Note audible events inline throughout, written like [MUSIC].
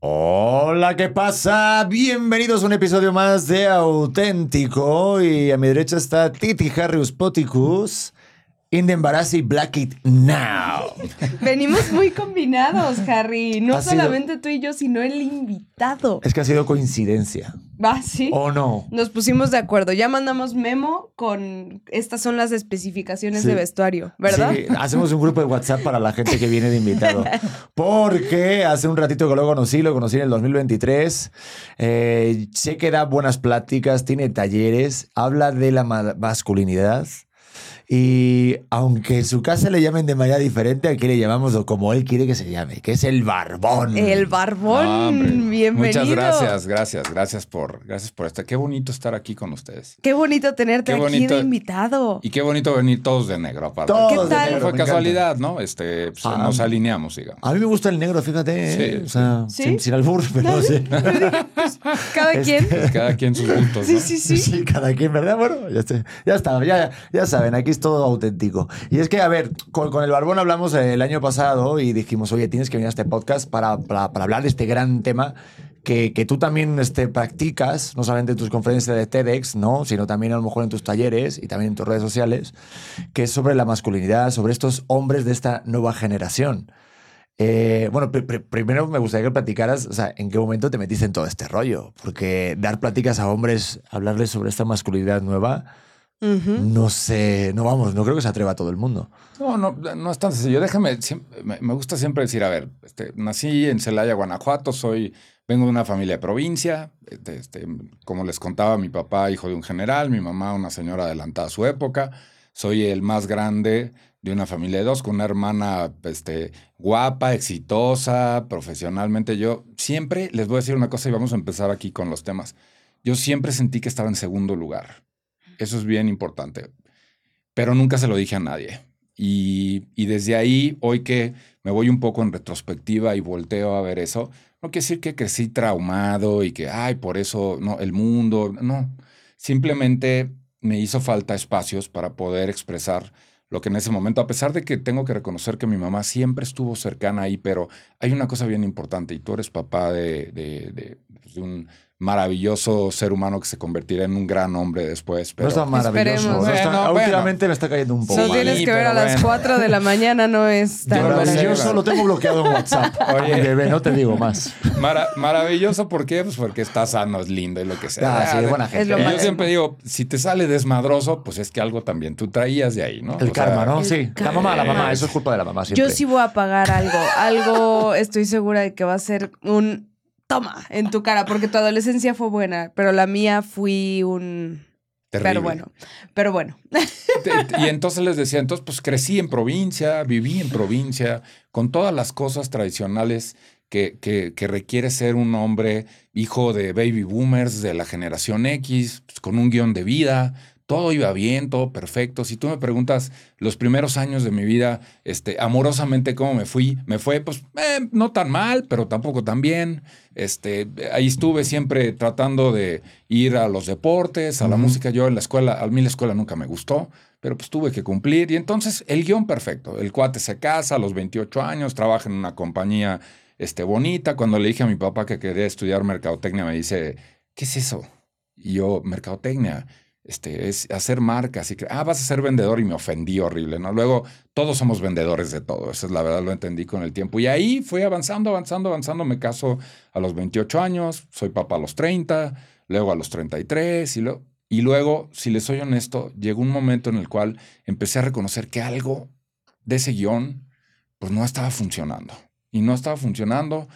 Hola, ¿qué pasa? Bienvenidos a un episodio más de Auténtico. Y a mi derecha está Titi Harrius Poticus. In the Embarassi Black It Now. Venimos muy combinados, Harry. No Ha sido- solamente tú y yo, sino el invitado. Es que ha sido coincidencia. Va, sí. ¿O no? Nos pusimos de acuerdo. Ya mandamos memo con estas son las especificaciones Sí. de vestuario, ¿verdad? Sí, hacemos un grupo de WhatsApp para la gente que viene de invitado. [LAUGHS] Porque hace un ratito que lo conocí, lo conocí en el 2023. Eh, sé que da buenas pláticas, tiene talleres, habla de la ma- masculinidad. Y aunque en su casa le llamen de manera diferente, aquí le llamamos o como él quiere que se llame, que es el barbón. El barbón, No, hombre. bienvenido. Muchas gracias, gracias, gracias por, gracias por estar. Qué bonito estar aquí con ustedes. Qué bonito tenerte Qué aquí bonito. de invitado. Y qué bonito venir todos de negro, aparte. Todos ¿Qué de tal? negro, Fue encanta. casualidad, ¿no? Este, pues, Ah. nos alineamos, digamos. A mí me gusta el negro, fíjate. ¿eh? Sí, o sea, sí. Sin, sin albur, [LAUGHS] pero sí. [LAUGHS] Cada Este- quien. Pues cada quien sus gustos, Sí, ¿no? sí, sí. Sí, cada quien, ¿verdad? Bueno, ya, está, ya está, ya, ya saben, aquí todo auténtico. Y es que, a ver, con, con el Barbón hablamos eh, el año pasado y dijimos, oye, tienes que venir a este podcast para, para, para hablar de este gran tema que, que tú también este, practicas, no solamente en tus conferencias de TEDx, ¿no? sino también a lo mejor en tus talleres y también en tus redes sociales, que es sobre la masculinidad, sobre estos hombres de esta nueva generación. Eh, bueno, pri- pri- primero me gustaría que platicaras, o sea, en qué momento te metiste en todo este rollo, porque dar pláticas a hombres, hablarles sobre esta masculinidad nueva, No sé, no vamos, no creo que se atreva a todo el mundo. No, no, no es tan sencillo. Déjame, siempre- me, me gusta siempre decir, a ver, este, nací en Celaya, Guanajuato, soy, vengo de una familia de provincia, este, este, como les contaba, mi papá, hijo de un general, mi mamá, una señora adelantada a su época, soy el más grande de una familia de dos, con una hermana este, guapa, exitosa, profesionalmente. Yo siempre, les voy a decir una cosa y vamos a empezar aquí con los temas. Yo siempre sentí que estaba en segundo lugar. Eso es bien importante. Pero nunca se lo dije a nadie. Y, desde ahí, hoy que me voy un poco en retrospectiva y volteo a ver eso, no quiere decir que crecí traumado y que, ay, por eso, no, el mundo, no. Simplemente me hizo falta espacios para poder expresar lo que en ese momento, a pesar de que tengo que reconocer que mi mamá siempre estuvo cercana ahí, pero hay una cosa bien importante y tú eres papá de, de- de- pues, de un maravilloso ser humano que se convertirá en un gran hombre después. Pero, no está maravilloso. No está- Bueno, bueno. últimamente me está cayendo un poco. No tienes que ver a las bueno. 4 de la mañana, no es tan Yo Maravilloso, lo tengo bloqueado en WhatsApp. [LAUGHS] Oye. Bebé, no te digo más. Mara- maravilloso, ¿por qué? Pues porque está sano, es lindo y lo que sea. Ah, sí, Ya, buena gente. Es yo siempre digo, si te sale desmadroso, pues es que algo también tú traías de ahí, ¿no? El O sea, karma, ¿no? el Sí, la mamá, la mamá, eso es culpa de la mamá siempre. Yo sí voy a pagar algo. Algo estoy segura de que va a ser un toma en tu cara, porque tu adolescencia fue buena, pero la mía fui un. terrible. Pero bueno, pero bueno. Y entonces les decía, entonces pues crecí en provincia, viví en provincia, con todas las cosas tradicionales que, que, que requiere ser un hombre hijo de baby boomers de la generación X, pues, con un guion de vida. Todo iba bien, todo perfecto. Si tú me preguntas los primeros años de mi vida, este, amorosamente cómo me fui, me fue, pues eh, no tan mal, pero tampoco tan bien. Este, ahí estuve siempre tratando de ir a los deportes, a la música. Yo en la escuela, a mí la escuela nunca me gustó, pero pues tuve que cumplir. Y entonces el guion perfecto. El cuate se casa a los 28 años, trabaja en una compañía este, bonita. Cuando le dije a mi papá que quería estudiar mercadotecnia, me dice, ¿qué es eso? Y yo, mercadotecnia, este, es hacer marcas. Y que, ah, vas a ser vendedor y me ofendí horrible, ¿no? Luego, todos somos vendedores de todo. Esa es la verdad, lo entendí con el tiempo. Y ahí fui avanzando, avanzando, avanzando. Me caso a los 28 años, soy papá a los 30, luego a los 33 y, lo, y luego, si les soy honesto, llegó un momento en el cual empecé a reconocer que algo de ese guion, pues no estaba funcionando. Y no estaba funcionando.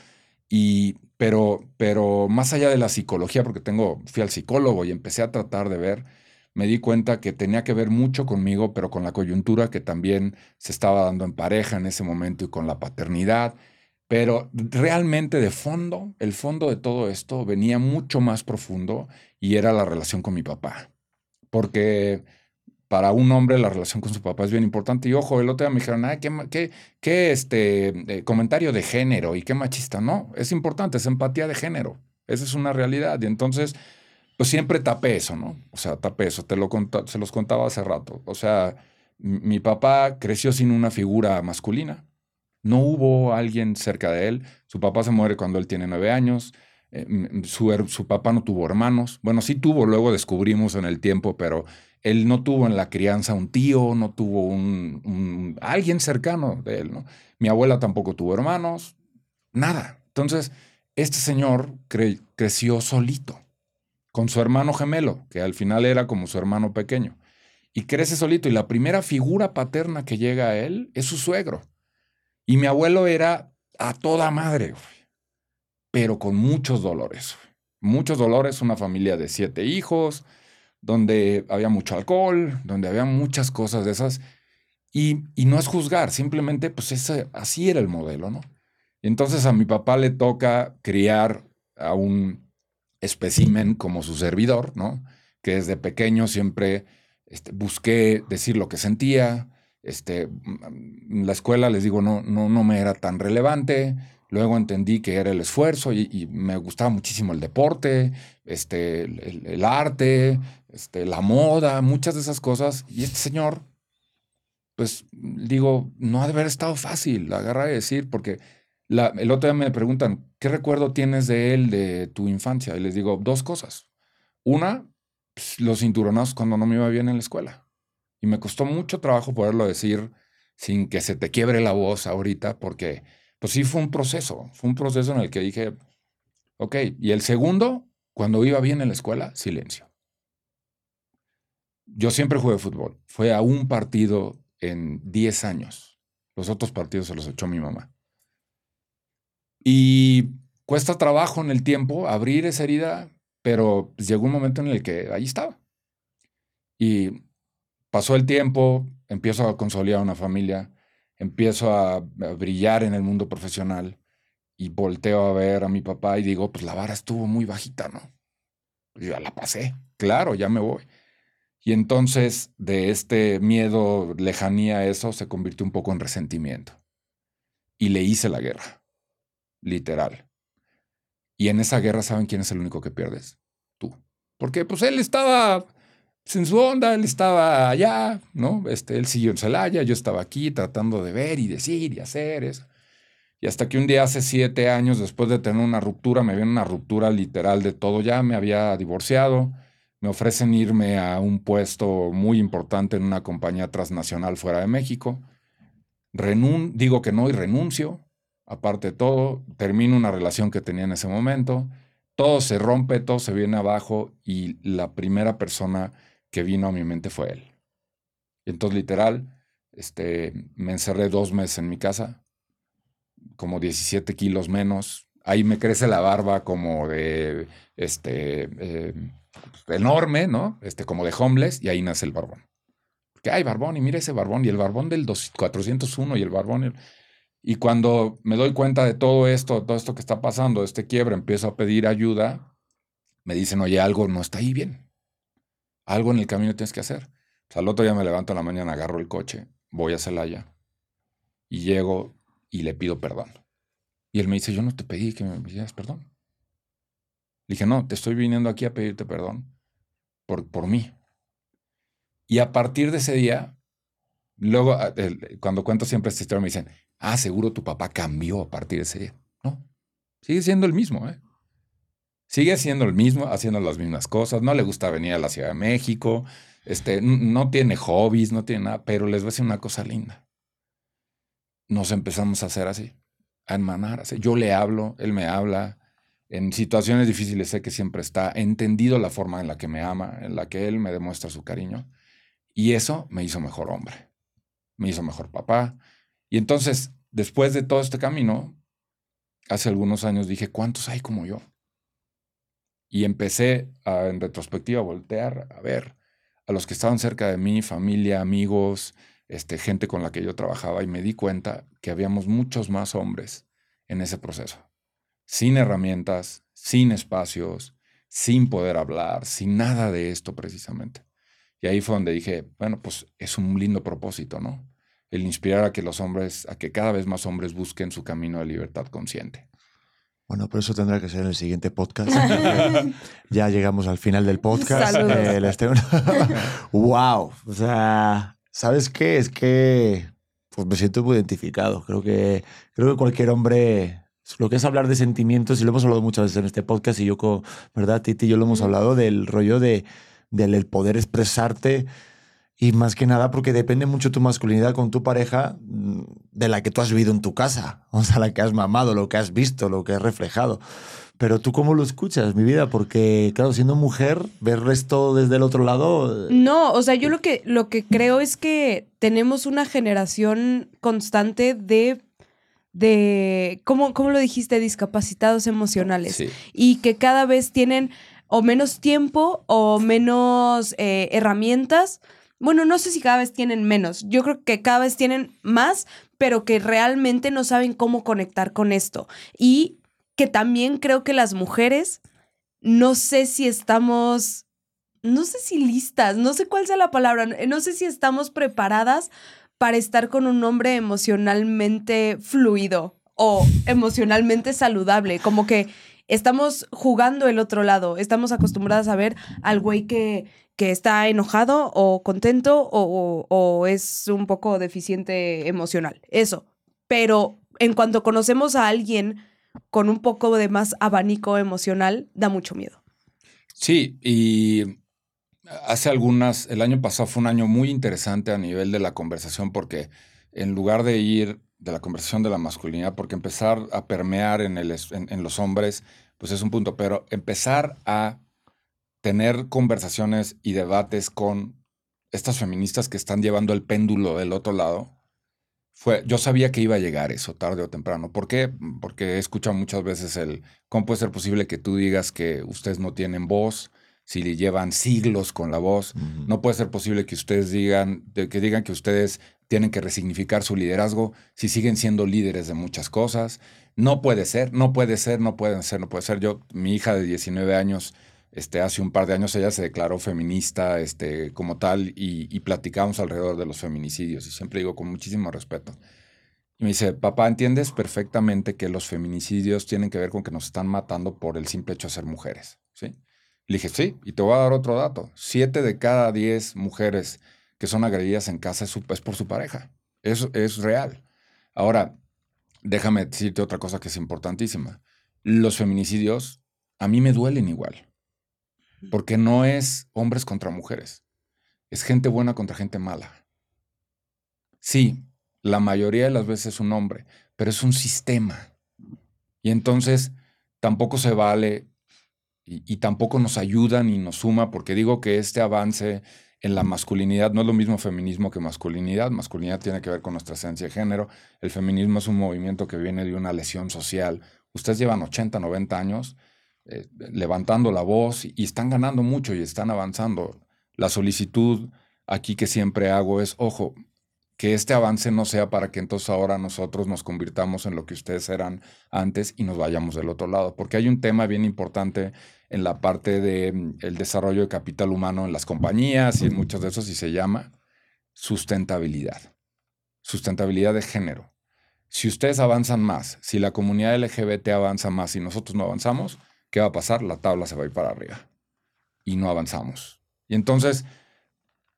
Y, pero, pero más allá de la psicología, porque tengo, fui al psicólogo y empecé a tratar de ver, me di cuenta que tenía que ver mucho conmigo, pero con la coyuntura que también se estaba dando en pareja en ese momento y con la paternidad. Pero realmente de fondo, el fondo de todo esto venía mucho más profundo y era la relación con mi papá. Porque para un hombre la relación con su papá es bien importante. Y ojo, el otro día me dijeron, ay, qué, qué, qué este, eh, comentario de género y qué machista. No, es importante, es empatía de género. Esa es una realidad. Y entonces, pues siempre tapé eso, ¿no? O sea, tapé eso. Te lo conta- se los contaba hace rato. O sea, mi papá creció sin una figura masculina. No hubo alguien cerca de él. Su papá se muere cuando él tiene nueve años. Eh, su, su papá no tuvo hermanos. Bueno, sí tuvo, luego descubrimos en el tiempo, pero él no tuvo en la crianza un tío, no tuvo un, alguien cercano de él, ¿no? Mi abuela tampoco tuvo hermanos, nada. Entonces, este señor cre- creció solito, con su hermano gemelo, que al final era como su hermano pequeño. Y crece solito. Y la primera figura paterna que llega a él es su suegro. Y mi abuelo era a toda madre, pero con muchos dolores. Muchos dolores, una familia de siete hijos, donde había mucho alcohol, donde había muchas cosas de esas. Y, y no es juzgar, simplemente pues ese, así era el modelo, ¿no? Entonces a mi papá le toca criar a un espécimen como su servidor, ¿no? Que desde pequeño siempre este, busqué decir lo que sentía. Este, la escuela, les digo, no, no, no me era tan relevante. Luego entendí que era el esfuerzo y, me gustaba muchísimo el deporte, este, el arte, este, la moda, muchas de esas cosas. Y este señor, pues digo, no ha de haber estado fácil agarrar y decir, porque el otro día me preguntan, ¿qué recuerdo tienes de él, de tu infancia? Y les digo, dos cosas. Una, pues, los cinturonazos cuando no me iba bien en la escuela. Y me costó mucho trabajo poderlo decir sin que se te quiebre la voz ahorita, porque pues sí fue un proceso, fue un proceso en el que dije, ok, y el segundo, cuando iba bien en la escuela, silencio. Yo siempre jugué fútbol, fue a un partido en 10 años, los otros partidos se los echó mi mamá. Y cuesta trabajo en el tiempo abrir esa herida, pero pues, llegó un momento en el que ahí estaba. Y pasó el tiempo, empiezo a consolidar una familia, empiezo a, brillar en el mundo profesional y volteo a ver a mi papá y digo, pues la vara estuvo muy bajita, ¿no? Pues ya la pasé, claro, ya me voy. Y entonces de este miedo, lejanía eso, se convirtió un poco en resentimiento. Y le hice la guerra, literal. Y en esa guerra, ¿saben quién es el único que pierdes? Tú. Porque pues él estaba en su onda, él estaba allá, ¿no? Este, él siguió en Celaya, yo estaba aquí tratando de ver y decir y hacer eso. Y hasta que un día hace siete años, después de tener una ruptura, me viene una ruptura literal de todo ya, me había divorciado, me ofrecen irme a un puesto muy importante en una compañía transnacional fuera de México. Renun digo que no y renuncio, aparte de todo, termino una relación que tenía en ese momento, todo se rompe, todo se viene abajo y la primera persona que vino a mi mente fue él. Entonces, literal, este, me encerré dos meses en mi casa, como 17 kilos menos. Ahí me crece la barba como de, este, eh, enorme, ¿no? Este, como de homeless, y ahí nace el barbón. Porque hay barbón, y mira ese barbón, y el barbón del 2 401, y el barbón. Y cuando me doy cuenta de todo esto, todo esto que está pasando, este quiebre, empiezo a pedir ayuda, me dicen, oye, algo no está ahí bien. Algo en el camino tienes que hacer. Sea, al otro día me levanto en la mañana, agarro el coche, voy a Celaya y llego y le pido perdón. Y él me dice, yo no te pedí que me pidieras perdón. Le dije, no, te estoy viniendo aquí a pedirte perdón por, por mí. Y a partir de ese día, luego, cuando cuento siempre esta historia, me dicen, ah, seguro tu papá cambió a partir de ese día. No, sigue siendo el mismo, ¿eh? Sigue siendo el mismo, haciendo las mismas cosas. No le gusta venir a la Ciudad de México. Este, no tiene hobbies, no tiene nada, pero les voy a decir una cosa linda. Nos empezamos a hacer así, a enmanar. Así. Yo le hablo, él me habla. En situaciones difíciles sé que siempre está. He entendido la forma en la que me ama, en la que él me demuestra su cariño. Y eso me hizo mejor hombre. Me hizo mejor papá. Y entonces, después de todo este camino, hace algunos años dije, ¿cuántos hay como yo? Y empecé en retrospectiva a voltear, a ver a los que estaban cerca de mí, familia, amigos, este, gente con la que yo trabajaba, y me di cuenta que habíamos muchos más hombres en ese proceso. Sin herramientas, sin espacios, sin poder hablar, sin nada de esto precisamente. Y ahí fue donde dije, bueno, pues es un lindo propósito, ¿no? El inspirar a que los hombres, a que cada vez más hombres busquen su camino de libertad consciente. Bueno, pero eso tendrá que ser en el siguiente podcast. [LAUGHS] ya llegamos al final del podcast. Eh, les tengo- wow. O sea, ¿sabes qué? Es que pues me siento muy identificado. Creo que, creo que cualquier hombre, lo que es hablar de sentimientos, y lo hemos hablado muchas veces en este podcast, y yo, ¿verdad? Titi y yo lo hemos hablado del rollo de, del el poder expresarte. Y más que nada porque depende mucho tu masculinidad con tu pareja mm, de la que tú has vivido en tu casa, [LAUGHS] o sea, la que has mamado, lo que has visto, lo que has reflejado. Pero tú cómo lo escuchas, mi vida, porque claro, siendo mujer, ver esto desde el otro lado... eh, No, o sea, yo lo que, lo que creo es que tenemos una generación constante de, de ¿cómo, cómo lo dijiste? Discapacitados emocionales. Sí. Y que cada vez tienen o menos tiempo o menos eh, herramientas. Bueno, no sé si cada vez tienen menos. Yo creo que cada vez tienen más, pero que realmente no saben cómo conectar con esto. Y que también creo que las mujeres, no sé si estamos no sé si listas, no sé cuál sea la palabra, no sé si estamos preparadas para estar con un hombre emocionalmente fluido o emocionalmente saludable, como que estamos jugando el otro lado, estamos acostumbradas a ver al güey que, que está enojado o contento o, es un poco deficiente emocional, eso, pero en cuanto conocemos a alguien con un poco de más abanico emocional, da mucho miedo. Sí, y hace algunas, el año pasado fue un año muy interesante a nivel de la conversación porque en lugar de ir de la conversación de la masculinidad, porque empezar a permear en, el, en los hombres, pues es un punto, pero empezar a tener conversaciones y debates con estas feministas que están llevando el péndulo del otro lado, fue, yo sabía que iba a llegar eso tarde o temprano. ¿Por qué? Porque he escuchado muchas veces el, ¿cómo puede ser posible que tú digas que ustedes no tienen voz? Si llevan siglos con la voz, no puede ser posible que ustedes digan, que digan que ustedes tienen que resignificar su liderazgo si siguen siendo líderes de muchas cosas. No puede ser, no puede ser, no pueden ser, no puede ser. Yo, mi hija de 19 años, este, hace un par de años ella se declaró feminista este, como tal y, platicamos alrededor de los feminicidios y siempre digo con muchísimo respeto. Y me dice, papá, ¿entiendes perfectamente que los feminicidios tienen que ver con que nos están matando por el simple hecho de ser mujeres? ¿Sí? Le dije, sí, y te voy a dar otro dato. Siete de cada diez mujeres que son agredidas en casa es, es por su pareja. Eso es real. Ahora, déjame decirte otra cosa que es importantísima. Los feminicidios a mí me duelen igual. Porque no es hombres contra mujeres. Es gente buena contra gente mala. Sí, la mayoría de las veces es un hombre, pero es un sistema. Y entonces tampoco se vale y, y tampoco nos ayuda ni nos suma, porque digo que este avance en la masculinidad no es lo mismo feminismo que masculinidad. Masculinidad tiene que ver con nuestra esencia de género. El feminismo es un movimiento que viene de una lesión social. Ustedes llevan 80, 90 años eh, levantando la voz y están ganando mucho y están avanzando. La solicitud aquí que siempre hago es, ojo, que este avance no sea para que entonces ahora nosotros nos convirtamos en lo que ustedes eran antes y nos vayamos del otro lado. Porque hay un tema bien importante en la parte del desarrollo de capital humano en las compañías y en muchos de esos y se llama sustentabilidad. Sustentabilidad de género. Si ustedes avanzan más, si la comunidad LGBT avanza más y nosotros no avanzamos, ¿qué va a pasar? La tabla se va a ir para arriba y no avanzamos. Y entonces,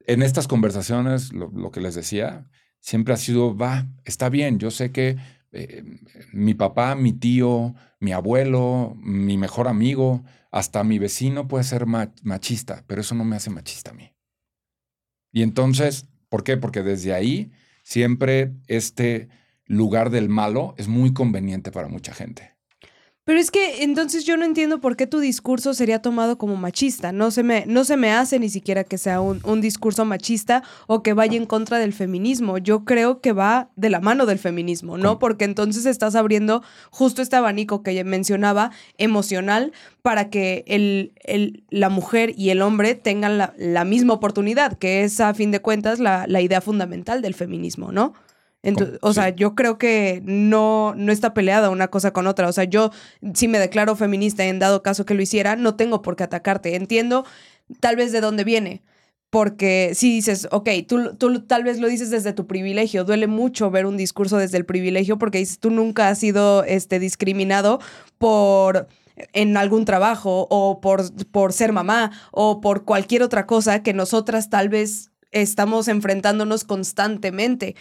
en estas conversaciones, lo, que les decía, siempre ha sido, va, está bien, yo sé que eh, mi papá, mi tío, mi abuelo, mi mejor amigo, hasta mi vecino puede ser ma- machista, pero eso no me hace machista a mí. Y entonces, ¿por qué? Porque desde ahí siempre este lugar del malo es muy conveniente para mucha gente. Pero es que entonces yo no entiendo por qué tu discurso sería tomado como machista. No se me, no se me hace ni siquiera que sea un, un discurso machista o que vaya en contra del feminismo. Yo creo que va de la mano del feminismo, ¿no? Porque entonces estás abriendo justo este abanico que mencionaba, emocional, para que el, el- la mujer y el hombre tengan la, la misma oportunidad, que es a fin de cuentas la, la idea fundamental del feminismo, ¿no? O sea, yo creo que no, no está peleada una cosa con otra. O sea, yo si me declaro feminista en dado caso que lo hiciera, no tengo por qué atacarte. Entiendo tal vez de dónde viene. Porque si dices, ok, tú, tú tal vez lo dices desde tu privilegio, duele mucho ver un discurso desde el privilegio porque dices, tú nunca has sido este, discriminado por en algún trabajo o por, por ser mamá o por cualquier otra cosa que nosotras tal vez estamos enfrentándonos constantemente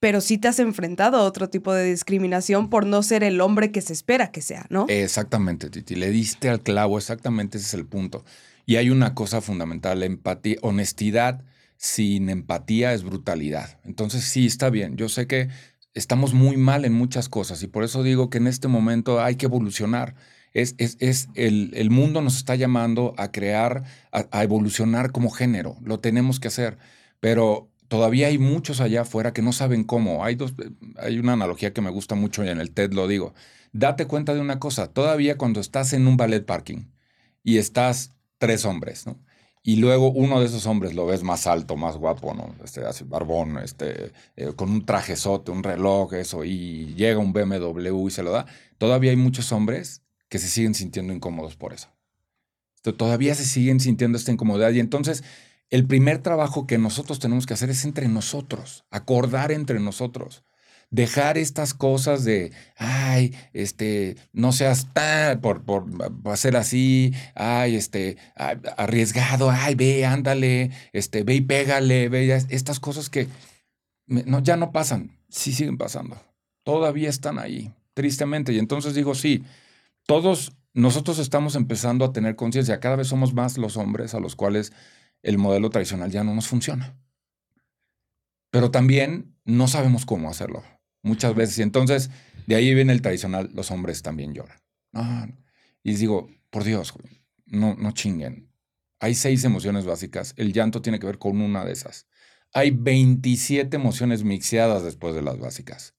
pero sí te has enfrentado a otro tipo de discriminación por no ser el hombre que se espera que sea, ¿no? Exactamente, Titi. Le diste al clavo, exactamente ese es el punto. Y hay una cosa fundamental, empatía, honestidad sin empatía es brutalidad. Entonces sí, está bien. Yo sé que estamos muy mal en muchas cosas y por eso digo que en este momento hay que evolucionar. Es, es, es el, el, mundo nos está llamando a crear, a, a evolucionar como género. Lo tenemos que hacer. Pero todavía hay muchos allá afuera que no saben cómo. Hay, dos, hay una analogía que me gusta mucho y en el TED lo digo. Date cuenta de una cosa, todavía cuando estás en un ballet parking y estás tres hombres, ¿no? Y luego uno de esos hombres lo ves más alto, más guapo, ¿no? Este, así, barbón, este, eh, con un trajezote, un reloj, eso, y llega un BMW y se lo da. Todavía hay muchos hombres que se siguen sintiendo incómodos por eso. Todavía se siguen sintiendo esta incomodidad y entonces el primer trabajo que nosotros tenemos que hacer es entre nosotros, acordar entre nosotros. Dejar estas cosas de, ay, este, no seas tan por, por, hacer así, ay, este, arriesgado, ay, ve, ándale, este, ve y pégale, ve, estas cosas que no, ya no pasan, sí siguen pasando. Todavía están ahí, tristemente. Y entonces digo, sí, todos nosotros estamos empezando a tener conciencia, cada vez somos más los hombres a los cuales el modelo tradicional ya no nos funciona. Pero también no sabemos cómo hacerlo muchas veces. Y entonces, de ahí viene el tradicional, los hombres también lloran. Y digo, por Dios, no, no chinguen. Hay seis emociones básicas. El llanto tiene que ver con una de esas. Hay 27 emociones mixeadas después de las básicas.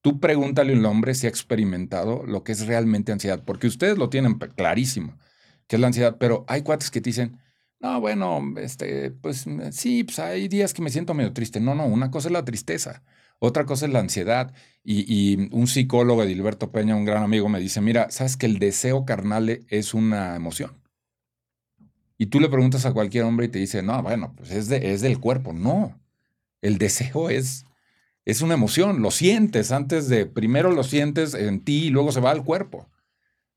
Tú pregúntale a un hombre si ha experimentado lo que es realmente ansiedad, porque ustedes lo tienen clarísimo, que es la ansiedad, pero hay cuates que te dicen, no, bueno, este, pues mm, sí, pues hay días que me siento medio triste. No, no, una cosa es la tristeza, otra cosa es la ansiedad. Y, un psicólogo, Edilberto Peña, un gran amigo, me dice, mira, sabes que el deseo carnal es una emoción. Y tú le preguntas a cualquier hombre y te dice, no, bueno, pues es, de, es del cuerpo. No, el deseo es, es una emoción, lo sientes antes de, primero lo sientes en ti y luego se va al cuerpo.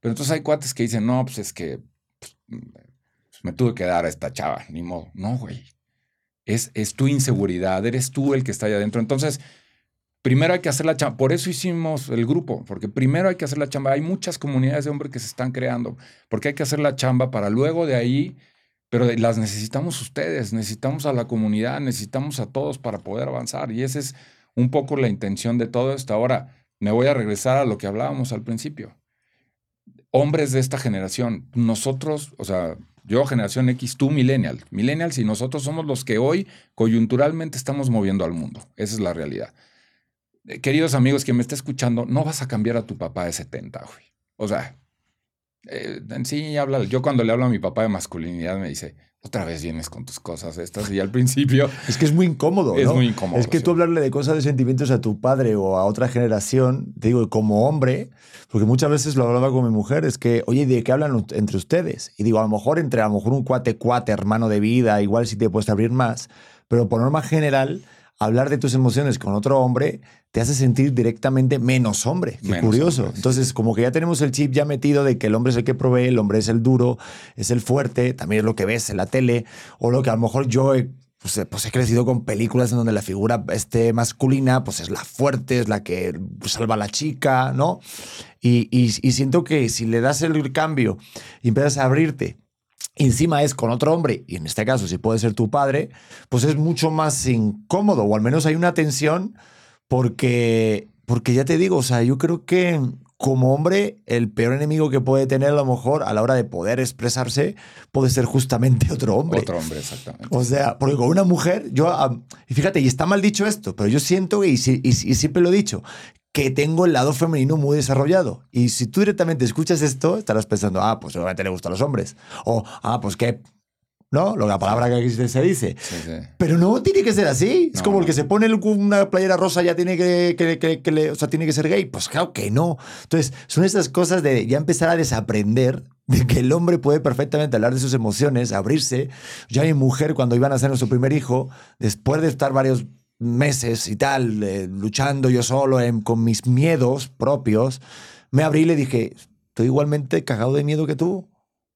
Pero entonces hay cuates que dicen, no, pues es que pues, me tuve que dar a esta chava, ni modo. No, güey. Es, es tu inseguridad, eres tú el que está ahí adentro. Entonces, primero hay que hacer la chamba. Por eso hicimos el grupo, porque primero hay que hacer la chamba. Hay muchas comunidades de hombres que se están creando, porque hay que hacer la chamba para luego de ahí, pero las necesitamos ustedes, necesitamos a la comunidad, necesitamos a todos para poder avanzar. Y esa es un poco la intención de todo esto. Ahora, me voy a regresar a lo que hablábamos al principio. Hombres de esta generación, nosotros, o sea, yo, generación X, tú, millennial. Millennials y nosotros somos los que hoy coyunturalmente estamos moviendo al mundo. Esa es la realidad. Eh, queridos amigos, quien me está escuchando, no vas a cambiar a tu papá de 70, güey. O sea, eh, sí habla. Yo cuando le hablo a mi papá de masculinidad me dice, otra vez vienes con tus cosas estas. Y al principio. [LAUGHS] Es que es muy incómodo. Es muy incómodo. Es que tú hablarle de cosas de sentimientos a tu padre o a otra generación, te digo, como hombre, porque muchas veces lo hablaba con mi mujer, es que, oye, ¿de qué hablan entre ustedes? Y digo, a lo mejor entre a lo mejor un cuate, cuate, hermano de vida, igual si te puedes abrir más, pero por norma general hablar de tus emociones con otro hombre te hace sentir directamente menos hombre. Qué curioso. Entonces, como que ya tenemos el chip ya metido de que el hombre es el que provee, el hombre es el duro, es el fuerte, también es lo que ves en la tele, o lo que a lo mejor yo he, pues, pues he crecido con películas en donde la figura este, masculina pues es la fuerte, es la que salva a la chica, ¿no? Y, y, y siento que si le das el cambio y empiezas a abrirte encima es con otro hombre, y en este caso si puede ser tu padre, pues es mucho más incómodo, o al menos hay una tensión, porque, porque ya te digo, o sea, yo creo que como hombre, el peor enemigo que puede tener a lo mejor a la hora de poder expresarse puede ser justamente [LAUGHS] otro hombre. Otro hombre, exactamente. O sea, porque con una mujer, yo, y fíjate, y está mal dicho esto, pero yo siento, y, y, y siempre lo he dicho, que tengo el lado femenino muy desarrollado. Y si tú directamente escuchas esto, estarás pensando, ah, pues obviamente le gustan los hombres. O, ah, pues qué ¿no? Lo, la palabra que aquí se dice. Pero no tiene que ser así. Es como el que se pone una playera rosa ya tiene que, que, le, o sea, tiene que ser gay. Pues claro que no. Entonces, son estas cosas de ya empezar a desaprender de que el hombre puede perfectamente hablar de sus emociones, abrirse. Ya mi mujer, cuando iban a hacer nuestro primer hijo, después de estar varios meses y tal, eh, luchando yo solo con mis miedos propios, me abrí y le dije, estoy igualmente cagado de miedo que tú.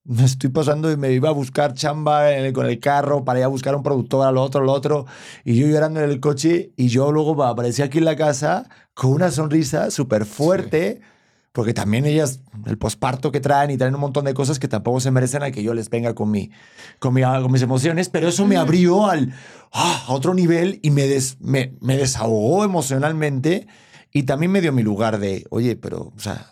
me estoy pasando y me iba a buscar chamba con el carro para ir a buscar un productor a otro, lo otro, y yo llorando en el coche, y yo luego aparecí aquí en la casa con una sonrisa súper fuerte, porque también ellas, el posparto que traen y traen un montón de cosas que tampoco se merecen a que yo les venga con, mi, con, mi- con mis emociones, pero eso me abrió al, ah, a otro nivel y me, des- me, me desahogó emocionalmente y también me dio mi lugar de, oye, pero, o sea,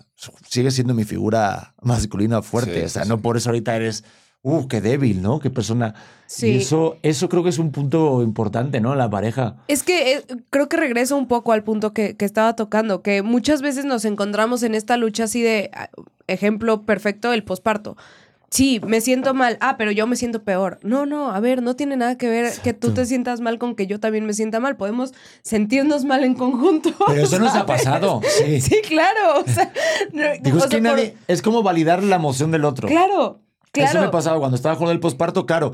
sigue siendo mi figura masculina fuerte. Sí, o sea, sí, no por eso ahorita eres, uh, qué débil, ¿no? Qué persona. Sí. Y eso, eso creo que es un punto importante, ¿no? La pareja. Es que eh, creo que regreso un poco al punto que, que estaba tocando, que muchas veces nos encontramos en esta lucha así de, ah, ejemplo perfecto, el posparto. Sí, me siento mal. Ah, pero yo me siento peor. No, no, a ver, no tiene nada que ver que tú te sientas mal con que yo también me sienta mal. Podemos sentirnos mal en conjunto. Pero eso nos ha pasado. Sí. Sí, claro. O sea, Digo, o es que por- nadie, es como validar la emoción del otro. Claro, claro. Eso me pasaba cuando estaba con el posparto, claro.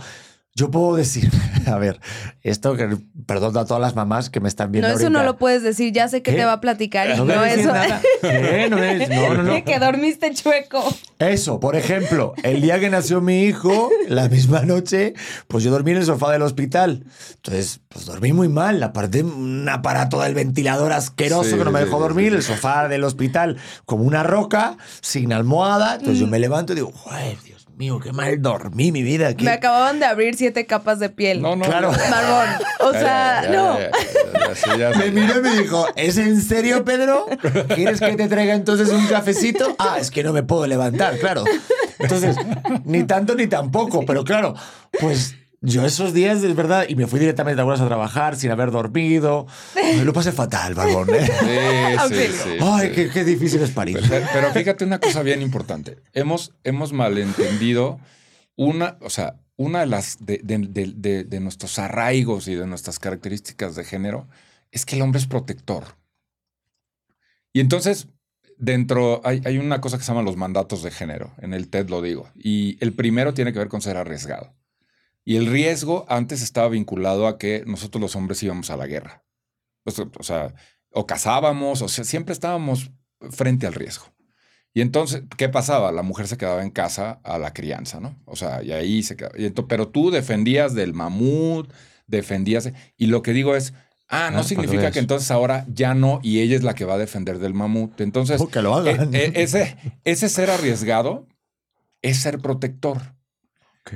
Yo puedo decir, [LAUGHS] a ver, esto que perdón a todas las mamás que me están viendo. No, eso no lo puedes decir. Ya sé que ¿Qué? te va a platicar y No no, eso. nada. ¿Qué? No es- no, no, no. [LAUGHS] que dormiste chueco. Eso, por ejemplo, el día que nació mi hijo, la misma noche, pues yo dormí en el sofá del hospital. Entonces, pues dormí muy mal. Aparte, un aparato del ventilador asqueroso Sí, que no me dejó dormir, sí. el sofá del hospital como una roca, sin almohada. Entonces Mm. yo me levanto y digo, ¡ay, Dios mío, qué mal dormí mi vida! qué-". Me acababan de abrir siete capas de piel. No, no. Claro. ya. Barbón. O sea, ya, ya, no. ya, ya, ya, sí, ya Me miró y me dijo, ¿es en serio, Pedro? ¿Quieres que te traiga entonces un cafecito? Ah, es que no me puedo levantar, claro. Entonces, ni tanto ni tampoco, pero claro, pues yo esos días, es verdad, y me fui directamente a algunas a trabajar sin haber dormido. Me lo pasé fatal, barbón. ¿eh? Sí, sí, Auxilio. sí, Ay, sí. qué, qué difícil es parir. Pero, pero fíjate una cosa bien importante. Hemos, hemos malentendido una, o sea, una de las de, de- de- de- de nuestros arraigos y de nuestras características de género es que el hombre es protector. Y entonces, dentro, hay, hay una cosa que se llama los mandatos de género. En el TED lo digo. Y el primero tiene que ver con ser arriesgado. Y el riesgo antes estaba vinculado a que nosotros los hombres íbamos a la guerra. O sea, o sea, o cazábamos, o sea, siempre estábamos frente al riesgo. Y entonces, ¿qué pasaba? La mujer se quedaba en casa a la crianza, ¿no? O sea, y ahí se quedaba. y pero tú defendías del mamut, defendías. Y lo que digo es, ah, no Ah, que significa que entonces ahora ya no, y ella es la que va a defender del mamut. Entonces, Oh, que lo hagan. eh, eh, ese, ese ser arriesgado es ser protector.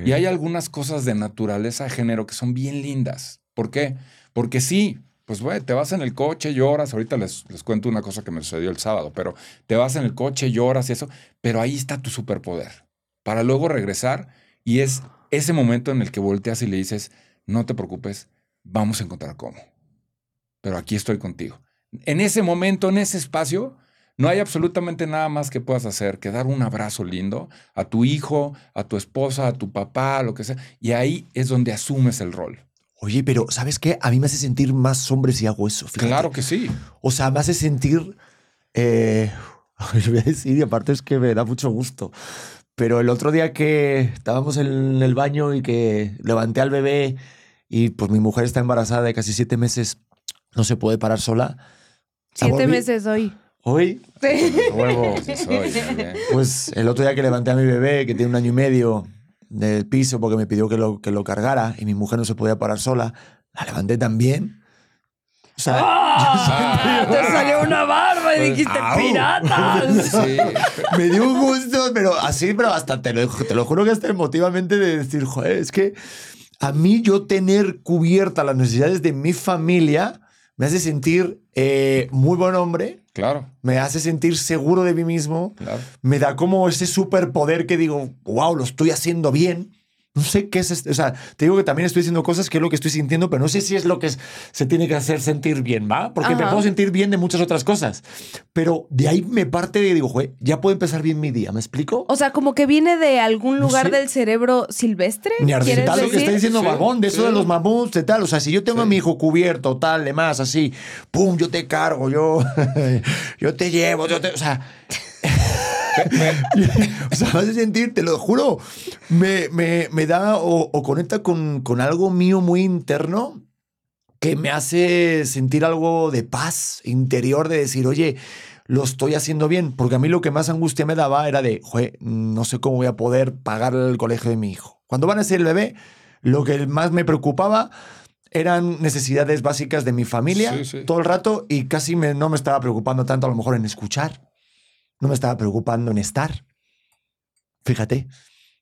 Y hay algunas cosas de naturaleza de género que son bien lindas. ¿Por qué? Porque sí, pues güey, te vas en el coche, lloras. Ahorita les, les cuento una cosa que me sucedió el sábado, pero te vas en el coche, lloras y eso, pero ahí está tu superpoder. Para luego regresar y es ese momento en el que volteas y le dices, no te preocupes, vamos a encontrar cómo. Pero aquí estoy contigo. En ese momento, en ese espacio, no hay absolutamente nada más que puedas hacer que dar un abrazo lindo a tu hijo, a tu esposa, a tu papá, lo que sea. Y ahí es donde asumes el rol. Oye, pero ¿sabes qué? A mí me hace sentir más hombre si hago eso. fíjate. Claro que sí. O sea, me hace sentir. Eh, [LAUGHS] yo voy a decir, y aparte es que me da mucho gusto. Pero el otro día que estábamos en el baño y que levanté al bebé y pues mi mujer está embarazada de casi siete meses, no se puede parar sola. Siete Volví- meses hoy. Hoy, Sí. huevo. Sí soy, [LAUGHS] muy bien. Pues el otro día que levanté a mi bebé, que tiene un año y medio, del piso porque me pidió que lo, que lo cargara y mi mujer no se podía parar sola, la levanté también. O sea, ¡Ah! [LAUGHS] Te salió una barba y dijiste Au. piratas. [LAUGHS] Sí. me dio un gusto, pero así, pero hasta te lo, te lo juro que hasta emotivamente de decir, joder, es que a mí yo tener cubierta las necesidades de mi familia me hace sentir eh, muy buen hombre, Claro, me hace sentir seguro de mí mismo, claro. me da como ese superpoder que digo, wow, lo estoy haciendo bien. No sé qué es, este- o sea, te digo que también estoy diciendo cosas que es lo que estoy sintiendo, pero no sé si es lo que es- se tiene que hacer sentir bien, ¿va? Porque me puedo sentir bien de muchas otras cosas, pero de ahí me parte de, digo, "Jue, ya puede empezar bien mi día, ¿me explico? O sea, como que viene de algún No lugar sé. del cerebro silvestre. ¿Quieres Neandertal, lo que está diciendo Sí, Barbón, de eso sí. de los mamuts, de tal. O sea, si yo tengo a Sí. mi hijo cubierto, tal, demás, así, pum, yo te cargo, yo, [LAUGHS] yo te llevo, yo te. O sea. [LAUGHS] o sea, vas a sentir, te lo juro, me, me, me da o, o conecta con, con algo mío muy interno que me hace sentir algo de paz interior, de decir, oye, lo estoy haciendo bien, porque a mí lo que más angustia me daba era de, joder, no sé cómo voy a poder pagar el colegio de mi hijo. Cuando van a ser el bebé, lo que más me preocupaba eran necesidades básicas de mi familia Sí, sí. todo el rato y casi me- no me estaba preocupando tanto a lo mejor en escuchar, no me estaba preocupando en estar. Fíjate,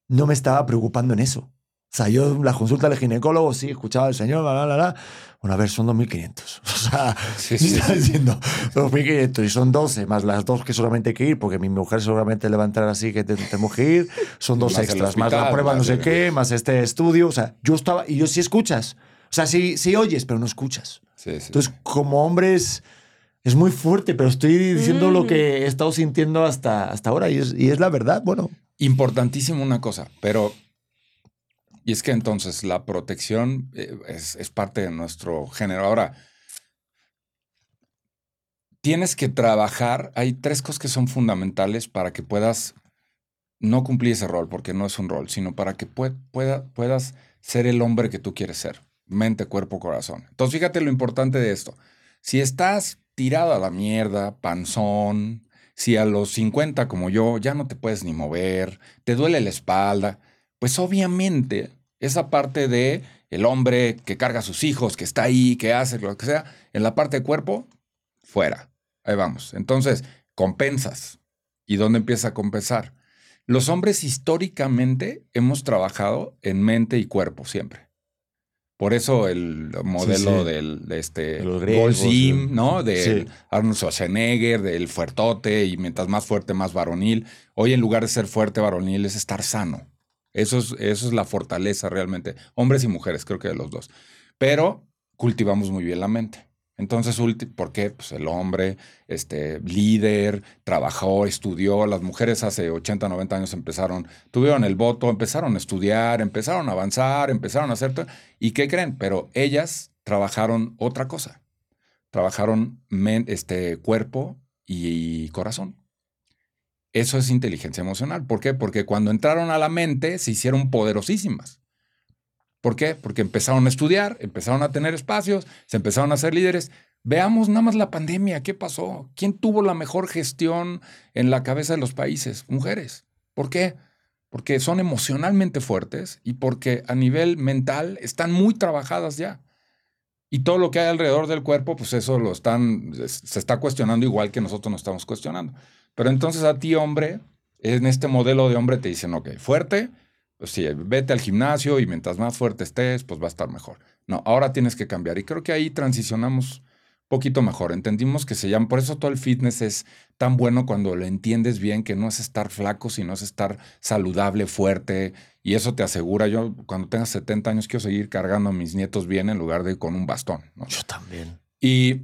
no me estaba preocupando en eso. O sea, yo en la consulta del ginecólogo, sí, escuchaba al señor, la, la, la. Bueno, a ver, son 2.500. [LAUGHS] O sea, Sí, sí, está diciendo 2.500 y son 12, más las dos que solamente hay que ir, porque mi mujer seguramente le va a entrar así que te- tenemos que ir. Son [LAUGHS] dos Más extras, más la hospital, prueba no más sé el- qué, más este estudio. O sea, yo estaba, y yo sí escuchas. O sea, sí, sí oyes, pero no escuchas. Sí, sí. Entonces, como hombres, es muy fuerte, pero estoy diciendo lo Mm. que he estado sintiendo hasta, hasta ahora y es, y es la verdad. Bueno, Importantísimo una cosa, pero... Y es que entonces la protección eh, es, es parte de nuestro género. Ahora, tienes que trabajar, hay tres cosas que son fundamentales para que puedas no cumplir ese rol, porque no es un rol, sino para que pue- pueda- puedas ser el hombre que tú quieres ser. Mente, cuerpo, corazón. Entonces, fíjate lo importante de esto. Si estás tirado a la mierda, panzón, si a los 50 como yo ya no te puedes ni mover, te duele la espalda, pues obviamente esa parte de el hombre que carga a sus hijos, que está ahí, que hace lo que sea, en la parte de cuerpo, fuera. Ahí vamos. Entonces, compensas. ¿Y dónde empieza a compensar? Los hombres históricamente hemos trabajado en mente y cuerpo siempre. Por eso el modelo sí. del de este De Golzim, sí. ¿no? Sí. Arnold Schwarzenegger, del fuertote y mientras más fuerte, más varonil. Hoy en lugar de ser fuerte, varonil, es estar sano. Eso es, eso es la fortaleza realmente. Hombres y mujeres, creo que de los dos. Pero cultivamos muy bien la mente. Entonces, ¿por qué? Pues el hombre, este, líder, trabajó, estudió. Las mujeres hace 80, 90 años empezaron, tuvieron el voto, empezaron a estudiar, empezaron a avanzar, empezaron a hacer todo. ¿Y qué creen? Pero ellas trabajaron otra cosa. Trabajaron este, cuerpo y corazón. Eso es inteligencia emocional. ¿Por qué? Porque cuando entraron a la mente se hicieron poderosísimas. ¿Por qué? Porque empezaron a estudiar, empezaron a tener espacios, se empezaron a ser líderes. Veamos nada más la pandemia, ¿qué pasó? ¿Quién tuvo la mejor gestión en la cabeza de los países? Mujeres. ¿Por qué? Porque son emocionalmente fuertes y porque a nivel mental están muy trabajadas ya. Y todo lo que hay alrededor del cuerpo, pues eso lo están, se está cuestionando igual que nosotros nos estamos cuestionando. Pero entonces a ti, hombre, en este modelo de hombre te dicen, ok, fuerte, sí, vete al gimnasio y mientras más fuerte estés, pues va a estar mejor. No, ahora tienes que cambiar. Y creo que ahí transicionamos un poquito mejor. Entendimos que se llama, por eso todo el fitness es tan bueno cuando lo entiendes bien, que no es estar flaco, sino es estar saludable, fuerte. Y eso te asegura, yo cuando tenga 70 años quiero seguir cargando a mis nietos bien en lugar de ir con un bastón. ¿no? yo también. Y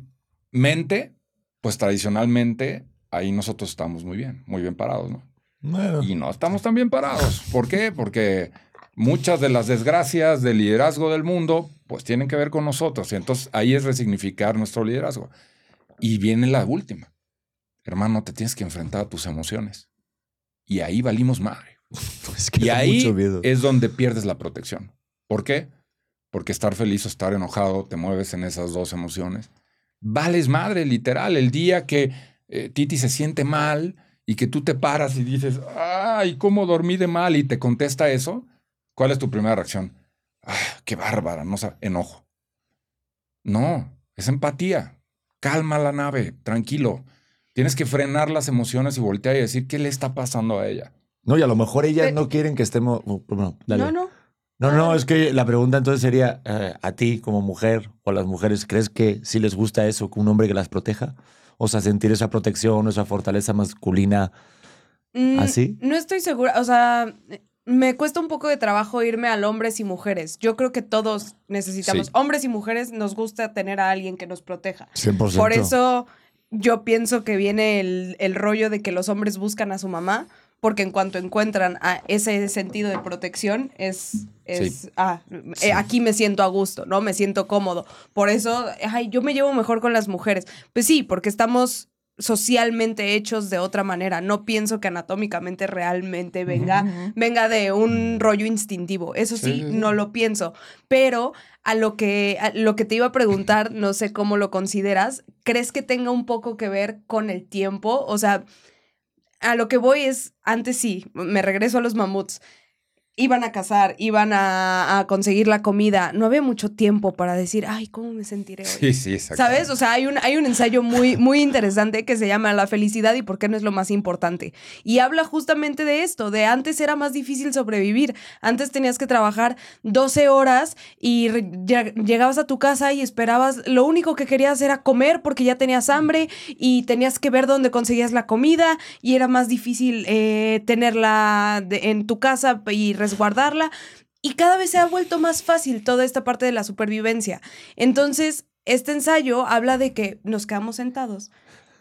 mente, pues tradicionalmente ahí nosotros estamos muy bien, muy bien parados, ¿no? Bueno, Y no estamos tan bien parados. ¿Por qué? Porque muchas de las desgracias del liderazgo del mundo, pues tienen que ver con nosotros. Y entonces ahí es resignificar nuestro liderazgo. Y viene la última. Hermano, te tienes que enfrentar a tus emociones. Y ahí valimos madre. [LAUGHS] es que Y ahí mucho es donde pierdes la protección. ¿Por qué? Porque estar feliz o estar enojado, te mueves en esas dos emociones. Vales madre, literal. El día que eh, Titi se siente mal y que tú te paras y dices, ay, ¿cómo dormí de mal? Y te contesta eso, ¿cuál es tu primera reacción? Ah, qué bárbara, no sé, enojo. No, es empatía. Calma la nave, tranquilo. Tienes que frenar las emociones y voltear y decir qué le está pasando a ella. No, y a lo mejor ellas no quieren que estemos. Bueno, dale. No, no. No, no, es que la pregunta entonces sería, eh, a ti como mujer o a las mujeres, ¿crees que sí les gusta eso, que un hombre que las proteja? O sea, sentir esa protección, esa fortaleza masculina. Mm, ¿Así? No estoy segura. O sea, me cuesta un poco de trabajo irme al hombres y mujeres. Yo creo que todos necesitamos, Sí. hombres y mujeres, nos gusta tener a alguien que nos proteja. 100%. Por eso yo pienso que viene el, el rollo de que los hombres buscan a su mamá, porque en cuanto encuentran a ese sentido de protección, es, es Sí. ah, eh, aquí me siento a gusto, ¿no? Me siento cómodo. Por eso, ay, yo me llevo mejor con las mujeres. Pues sí, porque estamos socialmente hechos de otra manera. No pienso que anatómicamente realmente venga, venga de un rollo instintivo. Eso sí. no lo pienso. Pero a lo que a lo que te iba a preguntar, no sé cómo lo consideras, ¿crees que tenga un poco que ver con el tiempo? O sea, a lo que voy es, antes sí, me regreso a los mamuts. Iban a cazar, iban a, a conseguir la comida. No había mucho tiempo para decir, ay, ¿cómo me sentiré hoy? Sí, sí, exacto. ¿Sabes? O sea, hay un, hay un ensayo muy, muy interesante que se llama La felicidad y por qué no es lo más importante. Y habla justamente de esto, de antes era más difícil sobrevivir. Antes tenías que trabajar 12 horas y llegabas a tu casa y esperabas, lo único que querías era comer porque ya tenías hambre y tenías que ver dónde conseguías la comida y era más difícil eh, tenerla de- en tu casa y resguardarla. Y cada vez se ha vuelto más fácil toda esta parte de la supervivencia. Entonces, este ensayo habla de que nos quedamos sentados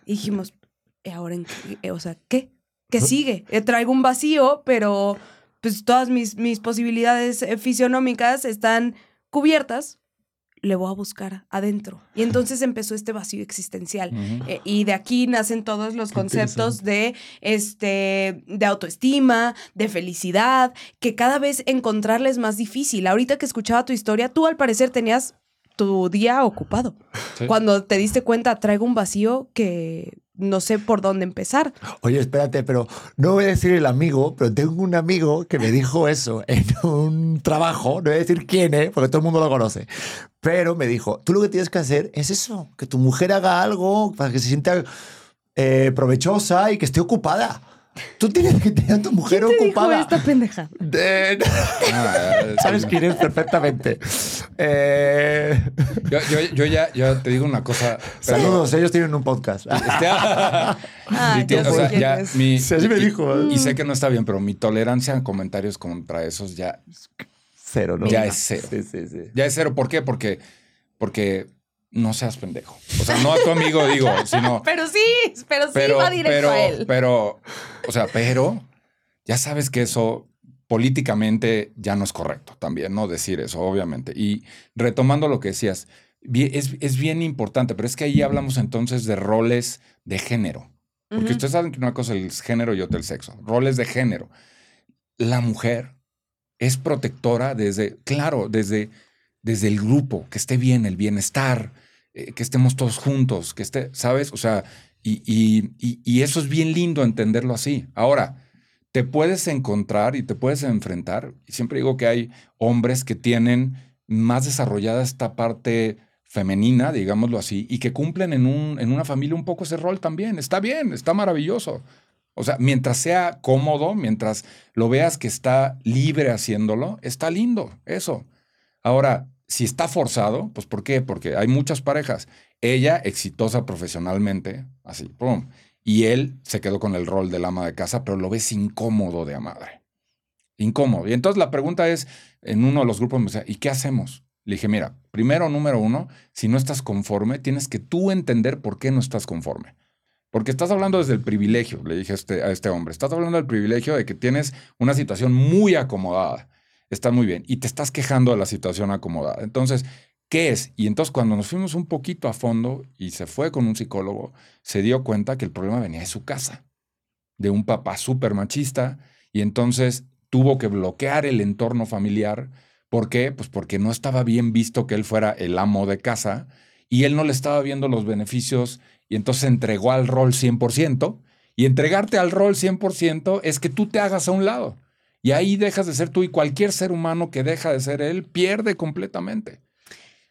y dijimos, ¿y ahora en qué? O sea, ¿qué? ¿Qué sigue? Eh, traigo un vacío, pero pues todas mis, mis posibilidades eh, fisionómicas están cubiertas. Le voy a buscar adentro. Y entonces empezó este vacío existencial. Eh, y de aquí nacen todos los conceptos de, este, de autoestima, de felicidad, que cada vez encontrarla es más difícil. Ahorita que escuchaba tu historia, tú al parecer tenías tu día ocupado. Sí. Cuando te diste cuenta, traigo un vacío que no sé por dónde empezar. Oye, espérate, pero no voy a decir el amigo, pero tengo un amigo que me dijo eso en un trabajo, no voy a decir quién es, porque todo el mundo lo conoce, pero me dijo, tú lo que tienes que hacer es eso, que tu mujer haga algo para que se sienta eh, provechosa y que esté ocupada. Tú tienes que tener a tu mujer ocupada. pendeja? De- Ah, Sabes quién es perfectamente. Eh, Yo, yo- yo ya, te digo una cosa. [LAUGHS] pero- Saludos, ellos tienen un podcast. Te- quién mi- me y- dijo. Y, sé que no está bien, pero mi tolerancia a comentarios contra esos ya, Cero, ¿no? ya es cero. Sí, sí, sí. Ya es cero. ¿Por qué? Porque, porque no seas pendejo. O sea, no a tu amigo, digo, sino. [LAUGHS] Pero sí, pero sí Pero, va directo pero, a él. pero, o sea, pero ya sabes que eso políticamente ya no es correcto también, ¿no? Decir eso, obviamente. Y retomando lo que decías, es, es bien importante, pero es que ahí hablamos entonces de roles de género. Porque ustedes saben que una cosa es el género y otra el sexo. Roles de género. La mujer es protectora desde, claro, desde, desde el grupo, que esté bien, el bienestar, eh, que estemos todos juntos, que esté, ¿sabes? O sea, y, y- y- eso es bien lindo entenderlo así. Ahora, te puedes encontrar y te puedes enfrentar, siempre digo que hay hombres que tienen más desarrollada esta parte femenina, digámoslo así, y que cumplen en, un, en una familia un poco ese rol también. Está bien, está maravilloso. O sea, mientras sea cómodo, mientras lo veas que está libre haciéndolo, está lindo, eso. Ahora, si está forzado, pues ¿por qué? Porque hay muchas parejas. Ella, exitosa profesionalmente, así, pum. Y él se quedó con el rol del ama de casa, pero lo ves incómodo de a madre. Incómodo. Y entonces la pregunta es, en uno de los grupos me decía, ¿y qué hacemos? Le dije, mira, primero, número uno, si no estás conforme, tienes que tú entender por qué no estás conforme. Porque estás hablando desde el privilegio, le dije a este, a este hombre, estás hablando del privilegio de que tienes una situación muy acomodada, está muy bien, y te estás quejando de la situación acomodada. Entonces, ¿qué es? Y entonces cuando nos fuimos un poquito a fondo y se fue con un psicólogo, se dio cuenta que el problema venía de su casa, de un papá súper machista, y entonces tuvo que bloquear el entorno familiar. ¿Por qué? Pues porque no estaba bien visto que él fuera el amo de casa y él no le estaba viendo los beneficios y entonces entregó al rol 100%. Y entregarte al rol 100% es que tú te hagas a un lado. Y ahí dejas de ser tú y cualquier ser humano que deja de ser él pierde completamente.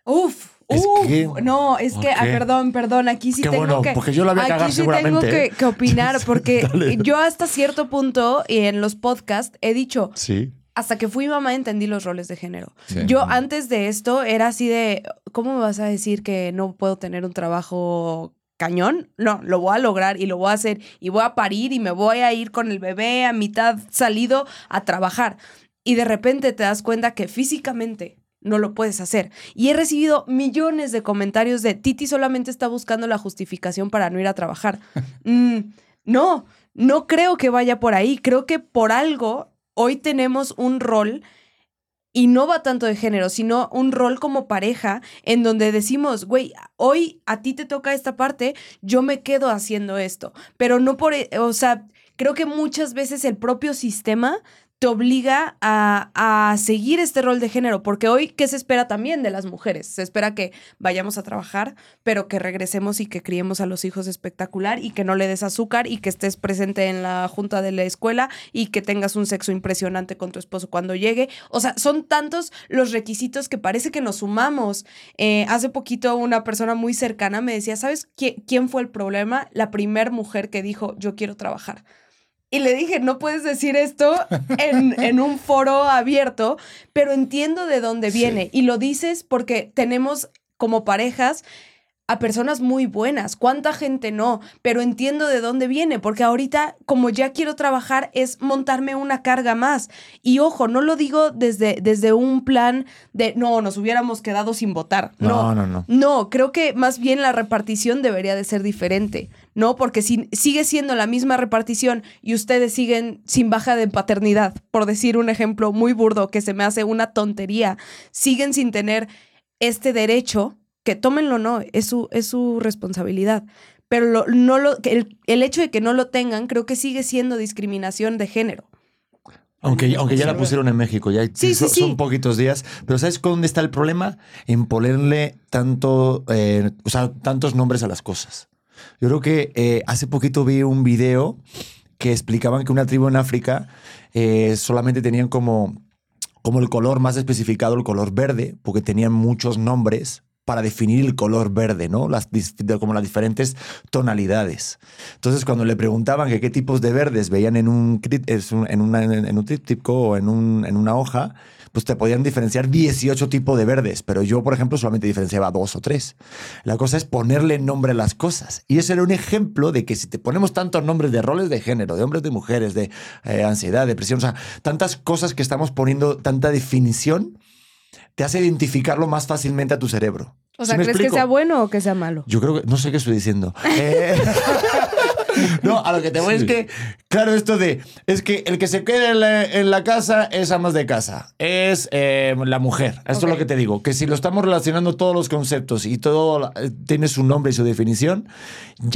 Uf, Es que- no, es que, ah, perdón, perdón, aquí sí Qué tengo bueno, que. porque yo la voy a aquí cagar sí seguramente. tengo que, ¿eh? que opinar, [LAUGHS] porque yo hasta cierto punto y en los podcasts he dicho, Sí. hasta que fui mamá entendí los roles de género. Sí. Yo antes de esto era así de, ¿cómo me vas a decir que no puedo tener un trabajo cañón? No, lo voy a lograr y lo voy a hacer y voy a parir y me voy a ir con el bebé a mitad salido a trabajar. Y de repente te das cuenta que físicamente no lo puedes hacer. Y he recibido millones de comentarios de Titi solamente está buscando la justificación para no ir a trabajar. [LAUGHS] Mm, no, no creo que vaya por ahí. Creo que por algo hoy tenemos un rol y no va tanto de género, sino un rol como pareja en donde decimos, güey, hoy a ti te toca esta parte, yo me quedo haciendo esto, pero no por, e, o sea, creo que muchas veces el propio sistema te obliga a, seguir este rol de género, porque hoy, ¿qué se espera también de las mujeres? Se espera que vayamos a trabajar, pero que regresemos y que criemos a los hijos espectacular y que no le des azúcar y que estés presente en la junta de la escuela y que tengas un sexo impresionante con tu esposo cuando llegue. O sea, son tantos los requisitos que parece que nos sumamos. Eh, hace poquito una persona muy cercana me decía, ¿sabes quién fue el problema? La primer mujer que dijo, yo quiero trabajar. Y le dije, no puedes decir esto en, [LAUGHS] un foro abierto, pero entiendo de dónde viene. Y lo dices porque tenemos como parejas a personas muy buenas. ¿Cuánta gente no? Pero entiendo de dónde viene, porque ahorita, como ya quiero trabajar, es montarme una carga más. Y ojo, no lo digo desde, desde un plan de, no, nos hubiéramos quedado sin votar. No, no, no. No, creo que más bien la repartición debería de ser diferente. ¿no? Porque si sigue siendo la misma repartición y ustedes siguen sin baja de paternidad, por decir un ejemplo muy burdo que se me hace una tontería, siguen sin tener este derecho, que tómenlo no, es su, es su responsabilidad. Pero no lo, el, el hecho de que no lo tengan creo que sigue siendo discriminación de género. Aunque, aunque ya la pusieron en México, ya son, poquitos días. Pero ¿sabes dónde está el problema? En ponerle tanto, eh, o sea, tantos nombres a las cosas. Yo creo que eh, hace poquito vi un video que explicaban que una tribu en África eh, solamente tenían como, como el color más especificado, el color verde, porque tenían muchos nombres para definir el color verde, ¿no? Las, como las diferentes tonalidades. Entonces, cuando le preguntaban qué tipos de verdes veían en un, en, un tríptico o en una hoja, pues te podían diferenciar 18 tipos de verdes, pero yo, por ejemplo, solamente diferenciaba dos o tres. La cosa es ponerle nombre a las cosas. Y ese era un ejemplo de que si te ponemos tantos nombres de roles de género, de hombres, de mujeres, de eh, ansiedad, depresión, o sea, tantas cosas que estamos poniendo, tanta definición, te hace identificarlo más fácilmente a tu cerebro. O sea, ¿crees que sea bueno o que sea malo? Yo creo que, no sé qué estoy diciendo. [LAUGHS] Eh, [LAUGHS] no, a lo que te voy es que, claro, esto de, es que el que se queda en la, casa es amas de casa, es eh, la mujer. Esto es lo que te digo, que si lo estamos relacionando todos los conceptos y todo eh, tiene su nombre y su definición,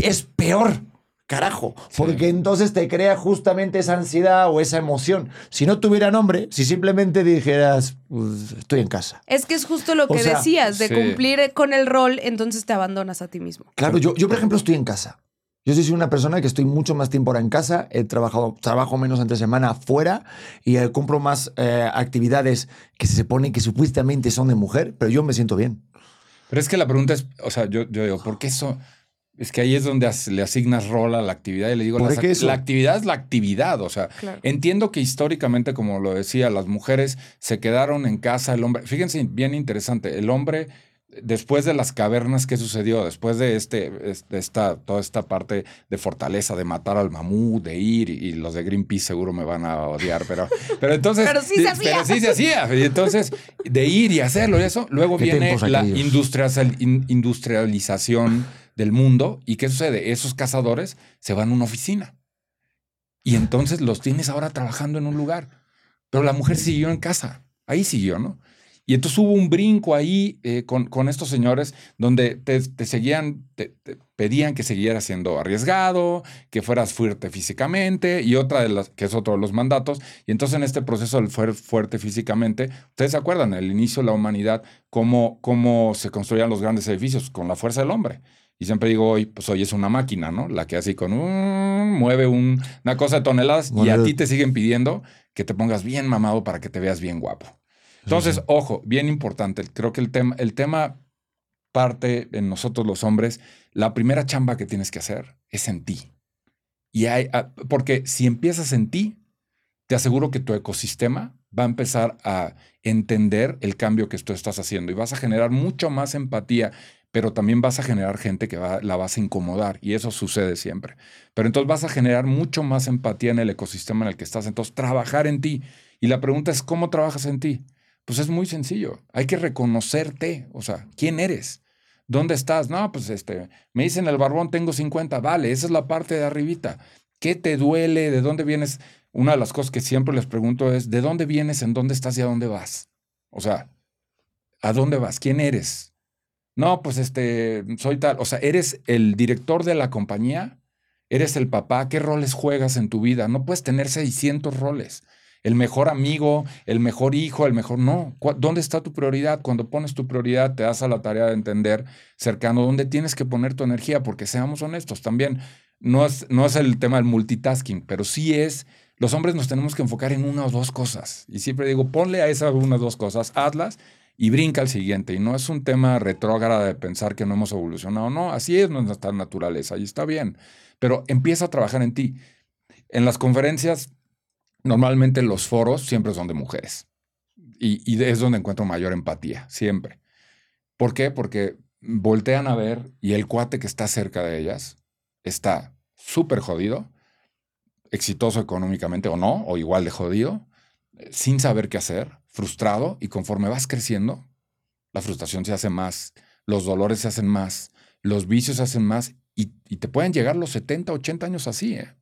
es peor. Carajo, porque entonces te crea justamente esa ansiedad o esa emoción. Si no tuviera nombre, si simplemente dijeras, pues, estoy en casa. Es que es justo lo que decías, de cumplir con el rol, entonces te abandonas a ti mismo. Claro, yo, yo por ejemplo estoy en casa. Yo soy una persona que estoy mucho más tiempo ahora en casa, he trabajado, trabajo menos entre semana afuera y eh, compro más eh, actividades que se supone que supuestamente son de mujer, pero yo me siento bien. Pero es que la pregunta es, o sea, yo, yo digo, ¿por qué eso? Es que ahí es donde le asignas rol a la actividad y le digo, la, la actividad es la actividad. O sea, entiendo que históricamente, como lo decía, las mujeres se quedaron en casa, el hombre, fíjense, bien interesante, el hombre después de las cavernas, ¿qué sucedió? Después de este, esta, toda esta parte de fortaleza, de matar al mamú, de ir, y los de Greenpeace seguro me van a odiar, pero, pero entonces. [LAUGHS] pero sí se hacía. Pero sí se hacía. Y entonces, de ir y hacerlo y eso, luego viene la industrialización del mundo. ¿Y qué sucede? Esos cazadores se van a una oficina. Y entonces los tienes ahora trabajando en un lugar. Pero la mujer siguió en casa. Ahí siguió, ¿no? Y entonces hubo un brinco ahí eh, con, con, estos señores donde te, seguían, te, pedían que siguieras siendo arriesgado, que fueras fuerte físicamente y otra de las, que es otro de los mandatos. Y entonces en este proceso del fuerte físicamente, ustedes se acuerdan, el inicio de la humanidad, cómo, cómo se construían los grandes edificios con la fuerza del hombre. Y siempre digo, hoy, pues hoy es una máquina, ¿no? La que así con un, mueve una cosa de toneladas y a ti te siguen pidiendo que te pongas bien mamado para que te veas bien guapo. Entonces, ojo, bien importante, creo que el tema, el tema parte en nosotros los hombres, la primera chamba que tienes que hacer es en ti. Y hay, ah, porque si empiezas en ti, te aseguro que tu ecosistema va a empezar a entender el cambio que tú estás haciendo y vas a generar mucho más empatía, pero también vas a generar gente que la vas a incomodar y eso sucede siempre. Pero entonces vas a generar mucho más empatía en el ecosistema en el que estás. Entonces, trabajar en ti. Y la pregunta es, ¿cómo trabajas en ti? Pues es muy sencillo. Hay que reconocerte. O sea, ¿quién eres? ¿Dónde estás? No, pues este, me dicen el barbón, tengo 50. Vale, esa es la parte de arribita. ¿Qué te duele? ¿De dónde vienes? Una de las cosas que siempre les pregunto es, ¿de dónde vienes? ¿En dónde estás y a dónde vas? O sea, ¿a dónde vas? ¿Quién eres? No, pues este, soy tal. O sea, eres el director de la compañía, eres el papá. ¿Qué roles juegas en tu vida? No puedes tener 600 roles. El mejor amigo, el mejor hijo, el mejor. No. ¿Dónde está tu prioridad? Cuando pones tu prioridad, te das a la tarea de entender cercano dónde tienes que poner tu energía, porque seamos honestos también. No es, no es el tema del multitasking, pero sí es los hombres nos tenemos que enfocar en una o dos cosas. Y siempre digo, ponle a esas una o dos cosas, hazlas y brinca al siguiente. Y no es un tema retrógrado de pensar que no hemos evolucionado. No, así es nuestra naturaleza y está bien. Pero empieza a trabajar en ti. En las conferencias, normalmente los foros siempre son de mujeres. Y, y es donde encuentro mayor empatía, siempre. ¿Por qué? Porque voltean a ver y el cuate que está cerca de ellas está súper jodido exitoso económicamente o no, o igual de jodido, eh, sin saber qué hacer, frustrado, y conforme vas creciendo, la frustración se hace más, los dolores se hacen más, los vicios se hacen más, y, te pueden llegar los 70, 80 años así. ¿eh?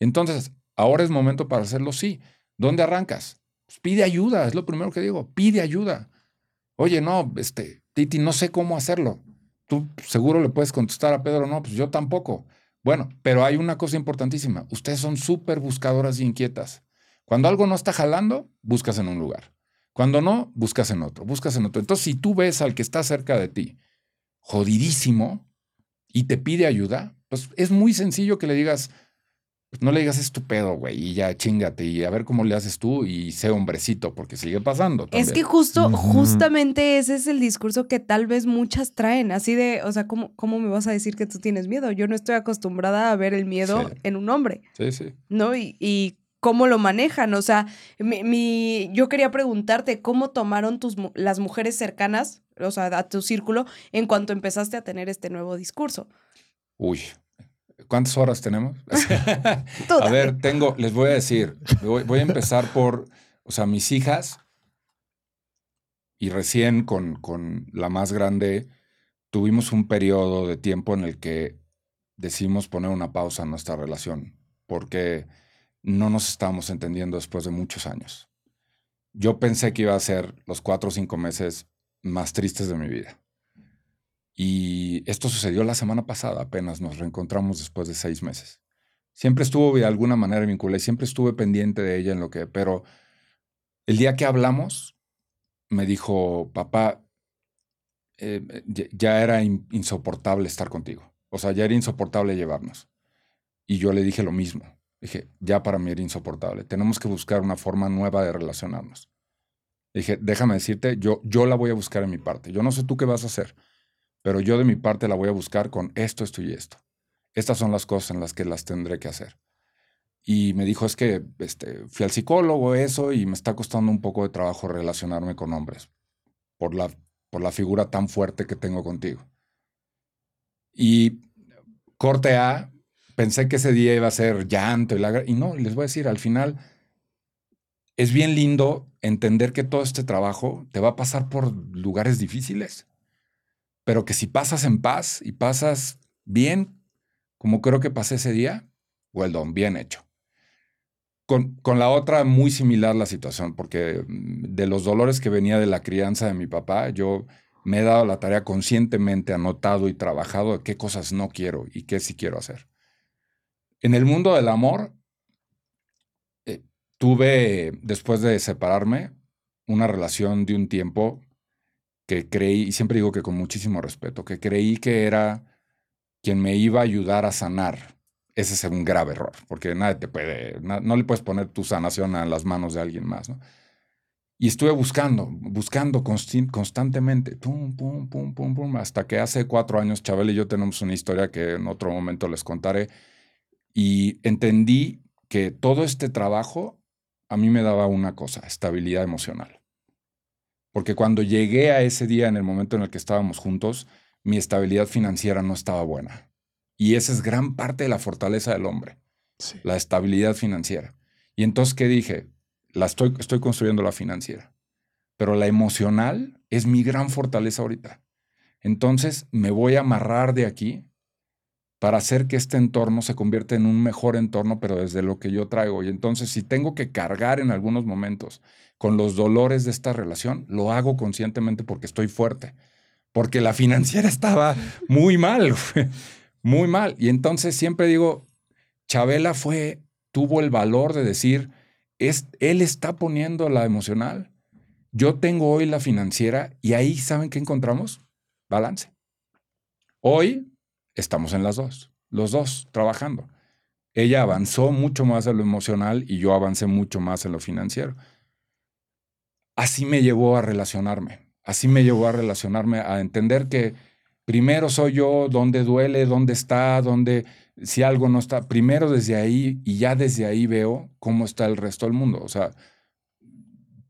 Entonces, ahora es momento para hacerlo sí. ¿Dónde arrancas? Pues pide ayuda, es lo primero que digo, pide ayuda. Oye, no, este, Titi, no sé cómo hacerlo. Tú seguro le puedes contestar a Pedro, no, pues yo tampoco. Bueno, pero hay una cosa importantísima. Ustedes son súper buscadoras y inquietas. Cuando algo no está jalando, buscas en un lugar. Cuando no, buscas en otro, buscas en otro. Entonces, si tú ves al que está cerca de ti, jodidísimo, y te pide ayuda, pues es muy sencillo que le digas, pues no le digas estupendo, güey, y ya chingate y a ver cómo le haces tú y sé hombrecito, porque sigue pasando. Es que justo, justamente ese es el discurso que tal vez muchas traen, así de, o sea, ¿cómo, ¿cómo me vas a decir que tú tienes miedo? Yo no estoy acostumbrada a ver el miedo en un hombre. Sí, sí. ¿No? Y, y cómo lo manejan, o sea, mi, yo quería preguntarte, ¿cómo tomaron tus, las mujeres cercanas, o sea, a tu círculo, en cuanto empezaste a tener este nuevo discurso? Uy, ¿Cuántas horas tenemos? [LAUGHS] a ver, tengo, les voy a decir, voy, a empezar por, o sea, mis hijas, y recién con, con la más grande, tuvimos un periodo de tiempo en el que decidimos poner una pausa en nuestra relación, porque no nos estábamos entendiendo después de muchos años. Yo pensé que iba a ser los cuatro o cinco meses más tristes de mi vida. Y esto sucedió la semana pasada, apenas nos reencontramos después de seis meses. Siempre estuvo de alguna manera vinculada y siempre estuve pendiente de ella en lo que, pero el día que hablamos, me dijo, papá, eh, ya era insoportable estar contigo. O sea, ya era insoportable llevarnos. Y yo le dije lo mismo. Dije, ya para mí era insoportable. Tenemos que buscar una forma nueva de relacionarnos. Dije, déjame decirte, yo, yo la voy a buscar en mi parte. Yo no sé tú qué vas a hacer pero yo de mi parte la voy a buscar con esto, esto y esto. Estas son las cosas en las que las tendré que hacer. Y me dijo, es que este, fui al psicólogo, eso, y me está costando un poco de trabajo relacionarme con hombres por la, por la figura tan fuerte que tengo contigo. Y corte A, pensé que ese día iba a ser llanto y, la, y no, les voy a decir, al final es bien lindo entender que todo este trabajo te va a pasar por lugares difíciles pero que si pasas en paz y pasas bien, como creo que pasé ese día, well done, bien hecho. Con, con, la otra, muy similar la situación, porque mm, de los dolores que venía de la crianza de mi papá, yo me he dado la tarea conscientemente, anotado y trabajado de qué cosas no quiero y qué sí quiero hacer. En el mundo del amor, eh, tuve, después de separarme, una relación de un tiempo que creí, y siempre digo que con muchísimo respeto, que creí que era quien me iba a ayudar a sanar. Ese es un grave error, porque nadie te puede, no, le puedes poner tu sanación a las manos de alguien más. Y estuve buscando, buscando constantemente, hasta que hace cuatro años Chabel y yo tenemos una historia que en otro momento les contaré, y entendí que todo este trabajo a mí me daba una cosa, estabilidad emocional. Porque cuando llegué a ese día, en el momento en el que estábamos juntos, mi estabilidad financiera no estaba buena. Y esa es gran parte de la fortaleza del hombre, la estabilidad financiera. Y entonces, ¿qué dije? La estoy, estoy construyendo la financiera, pero la emocional es mi gran fortaleza ahorita. Entonces, me voy a amarrar de aquí para hacer que este entorno se convierta en un mejor entorno, pero desde lo que yo traigo. Y entonces, si tengo que cargar en algunos momentos con los dolores de esta relación, lo hago conscientemente porque estoy fuerte. Porque la financiera [LAUGHS] estaba muy mal, muy mal. Y entonces siempre digo, Chabela fue, tuvo el valor de decir, es, él está poniendo la emocional, yo tengo hoy la financiera y ahí, ¿saben qué encontramos? Balance. Hoy estamos en las dos, los dos trabajando. Ella avanzó mucho más en lo emocional y yo avancé mucho más en lo financiero. Así me llevó a relacionarme, así me llevó a relacionarme, a entender que primero soy yo, dónde duele, dónde está, dónde, si algo no está, primero desde ahí y ya desde ahí veo cómo está el resto del mundo. O sea,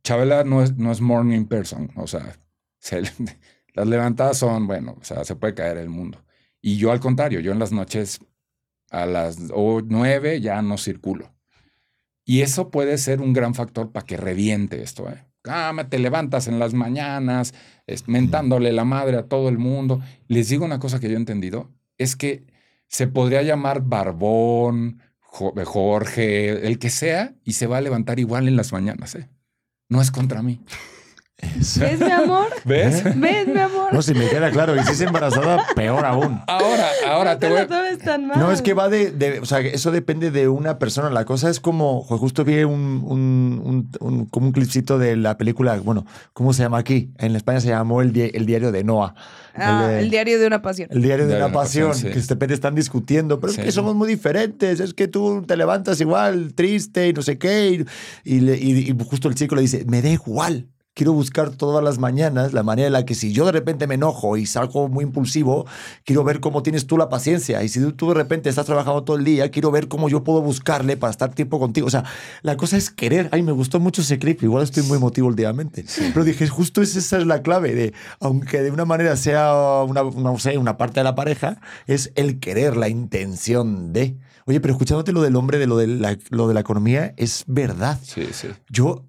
Chabela no es, no es morning person, o sea, [LAUGHS] las levantadas son, bueno, o sea, se puede caer el mundo. Y yo al contrario, yo en las noches a las nueve ya no circulo. Y eso puede ser un gran factor para que reviente esto. ¿eh? Ah, te levantas en las mañanas, mentándole la madre a todo el mundo. Les digo una cosa que yo he entendido, es que se podría llamar Barbón, Jorge, el que sea, y se va a levantar igual en las mañanas. ¿eh? No es contra mí. ¿Ves, mi amor? ¿Ves? ¿Ves, mi amor? No, si me queda claro. Y si es embarazada, peor aún. Ahora, ahora te voy. No tan mal. No, es que va de, de- O sea, eso depende de una persona. La cosa es como. Justo vi un, un, un- un- como un clipcito de la película. Bueno, ¿cómo se llama aquí? En España se llamó El, Di- el Diario de Noah. Ah, de- el diario de una pasión. El diario de una pasión, pasión, sí. que de repente están discutiendo, pero Sí. es que somos muy diferentes, es que tú te levantas igual, triste y no sé qué, y, y- y justo el chico le dice, me da igual, quiero buscar todas las mañanas la manera en la que si yo de repente me enojo y salgo muy impulsivo, quiero ver cómo tienes tú la paciencia, y si tú, de repente estás trabajando todo el día, quiero ver cómo yo puedo buscarle para estar tiempo contigo. O sea, la cosa es querer. Ay, me gustó mucho ese clip, igual estoy muy emotivo últimamente, pero dije, justo es- esa es la clave de, aunque de una manera sea una, una, no sé, una parte de la pareja, es el querer, la intención de. Oye, pero escuchándote lo del hombre, de lo de la, lo de la economía, es verdad. Sí, sí. Yo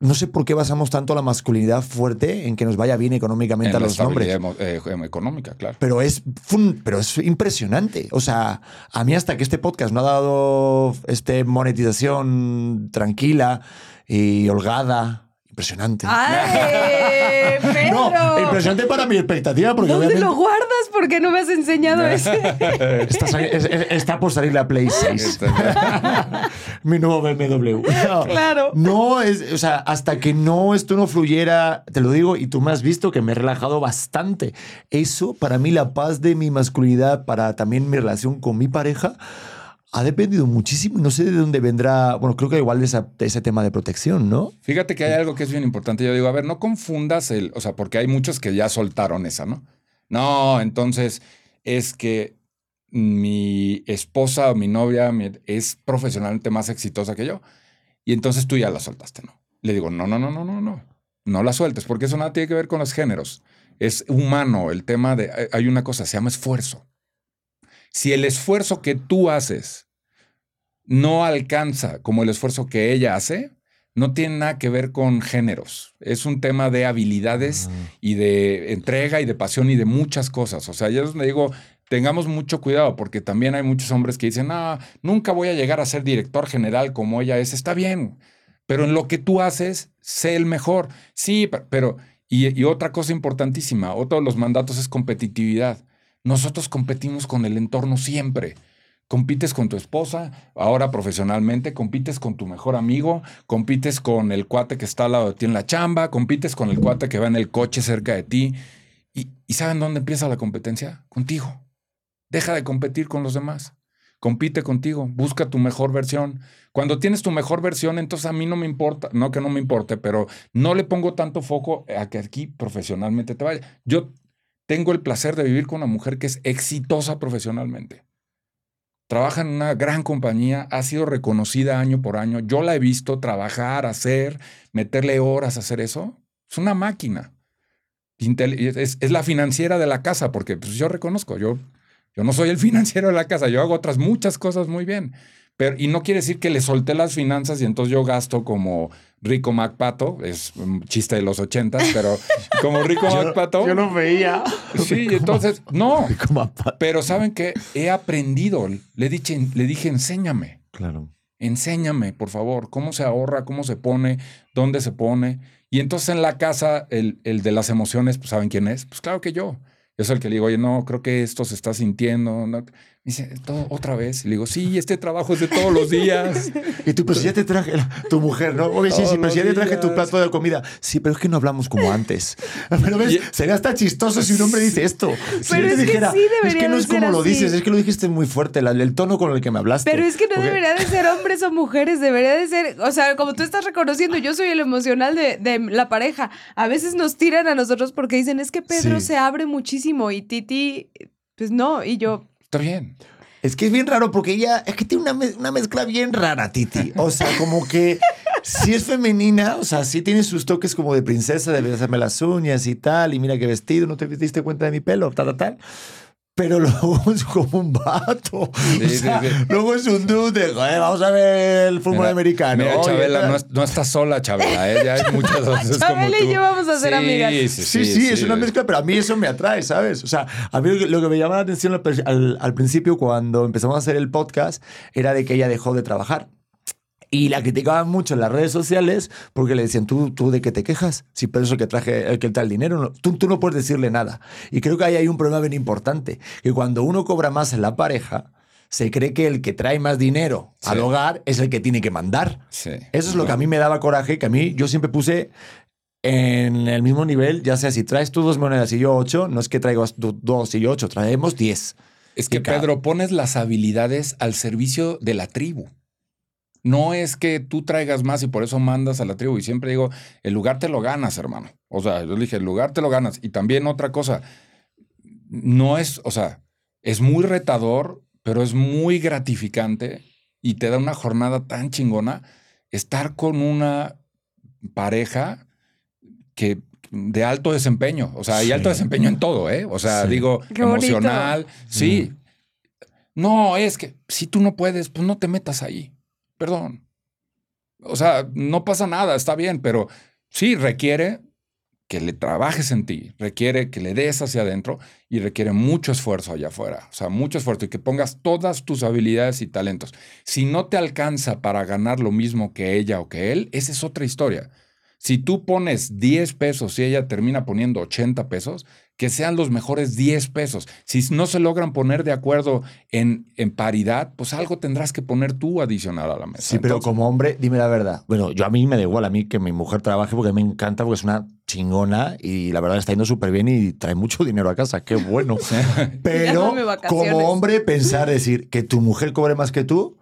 no sé por qué basamos tanto la masculinidad fuerte en que nos vaya bien económicamente En a la los hombres. eh, em- económica, claro. Pero es, fun- pero es impresionante. O sea, a mí hasta que este podcast no ha dado este monetización tranquila y holgada, impresionante. ¡Ay, [LAUGHS] Pedro! no, impresionante para mi expectativa porque ¿Dónde obviamente lo guardas? ¿Por qué no me has enseñado [LAUGHS] ese? está, está por salir la Play [LAUGHS] 6. Este, mi nuevo BMW. [LAUGHS] No, Claro. No, es, o sea, hasta que no esto no fluyera, te lo digo, y tú me has visto que me he relajado bastante. Eso, para mí, la paz de mi masculinidad, para también mi relación con mi pareja, ha dependido muchísimo. y No sé de dónde vendrá, bueno, creo que igual de, esa- de ese tema de protección, ¿no? Fíjate que hay algo que es bien importante. Yo digo, a ver, no confundas el, o sea, porque hay muchos que ya soltaron esa, ¿no? No, entonces es que mi esposa o mi novia es profesionalmente más exitosa que yo. Y entonces tú ya la soltaste, ¿no? Le digo, no, no, no, no, no, no. No la sueltes, porque eso nada tiene que ver con los géneros. Es humano el tema de, hay- hay una cosa, se llama esfuerzo. Si el esfuerzo que tú haces no alcanza como el esfuerzo que ella hace, no tiene nada que ver con géneros. Es un tema de habilidades y de entrega y de pasión y de muchas cosas. O sea, yo es donde digo, tengamos mucho cuidado porque también hay muchos hombres que dicen, no, nunca voy a llegar a ser director general como ella es. Está bien, pero en lo que tú haces, sé el mejor. Sí, pe- pero, y, y otra cosa importantísima, otro de los mandatos es competitividad. Nosotros competimos con el entorno siempre. Compites con tu esposa, ahora profesionalmente, compites con tu mejor amigo, compites con el cuate que está al lado de ti en la chamba, compites con el cuate que va en el coche cerca de ti. ¿Y, y saben dónde empieza la competencia? Contigo. Deja de competir con los demás. Compite contigo, busca tu mejor versión. Cuando tienes tu mejor versión, entonces a mí no me importa, no que no me importe, pero no le pongo tanto foco a que aquí profesionalmente te vaya. Yo tengo el placer de vivir con una mujer que es exitosa profesionalmente. Trabaja en una gran compañía, ha sido reconocida año por año. Yo la he visto trabajar, hacer, meterle horas a hacer eso. Es una máquina. Es, es la financiera de la casa, porque pues, yo reconozco, yo, yo no soy el [LAUGHS] financiero de la casa, yo hago otras muchas cosas muy bien. Pero, y no quiere decir que le solté las finanzas y entonces yo gasto como Rico MacPato, es un chiste de los ochentas, pero como Rico [LAUGHS] MacPato. Yo lo veía. Sí, entonces, no. Rico. Pero ¿saben qué? He aprendido. Le dije, le dije, enséñame. Claro. Enséñame, por favor, cómo se ahorra, cómo se pone, dónde se pone. Y entonces en la casa, el, el de las emociones, pues ¿saben quién es? Pues claro que yo. Yo soy el que le digo, oye, no, creo que esto se está sintiendo. ¿no? Me dice, ¿todo otra vez? Y le digo, sí, este trabajo es de todos los días. [LAUGHS] Y tú, pero si ya te traje la- tu mujer, ¿no? Oye, sí, sí, pero si ya te traje tu plato de comida. Sí, pero es que no hablamos como antes. [LAUGHS] Pero ves, Y- sería hasta chistoso si un hombre dice esto. Si Pero yo te es que sí es que no es como lo dices, es que lo dijiste muy fuerte, la- el tono con el que me hablaste. Pero es que no Porque- debería de ser hombres o mujeres, debería de ser, o sea, como tú estás reconociendo, yo soy el emocional de, de la pareja. A veces nos tiran a nosotros porque dicen, es que Pedro Sí. se abre muchísimo y Titi, pues no, y yo, Está bien. Es que es bien raro porque ella es que tiene una, una mezcla bien rara, Titi. O sea, como que sí es femenina, o sea, sí tiene sus toques como de princesa, de hacerme las uñas y tal, y mira qué vestido, no te diste cuenta de mi pelo, tal, tal, tal. Pero luego [LAUGHS] es como un vato. o Sí, sea, sí, sí. Luego es un dude de, "Joder, vamos a ver el fútbol Mira, americano. Mira, Chabela, tal". no, no está sola, Chabela. ¿eh? Ya hay [LAUGHS] muchas veces como Chabela y yo vamos a ser Sí, amigas. Sí, sí, es una mezcla, pero a mí eso me atrae, ¿sabes? O sea, a mí lo que, lo que me llamaba la atención al- al principio cuando empezamos a hacer el podcast era de que ella dejó de trabajar. Y la criticaban mucho en las redes sociales porque le decían, ¿tú, tú de qué te quejas? Si Pedro es el que traje, el que trae el dinero, no- tú, tú no puedes decirle nada. Y creo que ahí hay un problema bien importante, que cuando uno cobra más en la pareja, se cree que el que trae más dinero al hogar es el que tiene que mandar. Sí. Eso es lo que a mí me daba coraje, que a mí yo siempre puse en el mismo nivel, ya sea si traes tú dos monedas y yo ocho, no es que traigas tú dos y yo ocho, traemos diez. Es que, Pedro, pones las habilidades al servicio de la tribu. No es que tú traigas más y por eso mandas a la tribu. Y siempre digo, el lugar te lo ganas, hermano. O sea, yo le dije, el lugar te lo ganas. Y también otra cosa, no es, o sea, es muy retador, pero es muy gratificante y te da una jornada tan chingona estar con una pareja que de alto desempeño, o sea, hay Sí. alto desempeño en todo, ¿eh? O sea, Sí. digo, Qué bonito. emocional, sí. No, es que si tú no puedes, pues no te metas ahí. Perdón. O sea, no pasa nada, está bien, pero sí requiere que le trabajes en ti, requiere que le des hacia adentro y requiere mucho esfuerzo allá afuera. O sea, mucho esfuerzo y que pongas todas tus habilidades y talentos. Si no te alcanza para ganar lo mismo que ella o que él, esa es otra historia. Si tú pones 10 pesos y ella termina poniendo 80 pesos, que sean los mejores 10 pesos. Si no se logran poner de acuerdo en, en paridad, pues algo tendrás que poner tú adicional a la mesa. Sí, pero como hombre, dime la verdad. Bueno, yo a mí me da igual a mí que mi mujer trabaje porque me encanta, porque es una chingona y la verdad está yendo súper bien y trae mucho dinero a casa. Qué bueno. [LAUGHS] Pero como hombre, pensar, decir, que tu mujer cobre más que tú,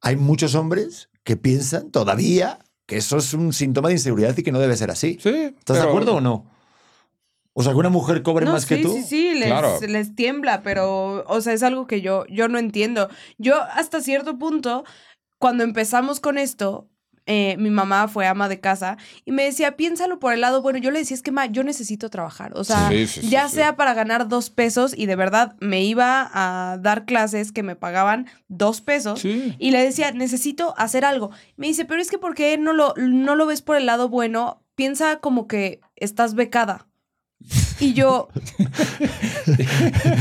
hay muchos hombres que piensan todavía que eso es un síntoma de inseguridad y que no debe ser así. Sí, ¿Estás de acuerdo o no? O sea, que una mujer cobre No, más sí, que tú. sí, sí, les, Claro. les tiembla, pero, o sea, es algo que yo, yo no entiendo. Yo, hasta cierto punto, cuando empezamos con esto, eh, mi mamá fue ama de casa y me decía, piénsalo por el lado bueno. Yo le decía, es que, ma, yo necesito trabajar. O sea, Sí, sí, sí, ya sea para ganar dos pesos y de verdad me iba a dar clases que me pagaban dos pesos. Y le decía, necesito hacer algo. Me dice, pero es que ¿por qué no lo, no lo ves por el lado bueno? Piensa como que estás becada. Y yo...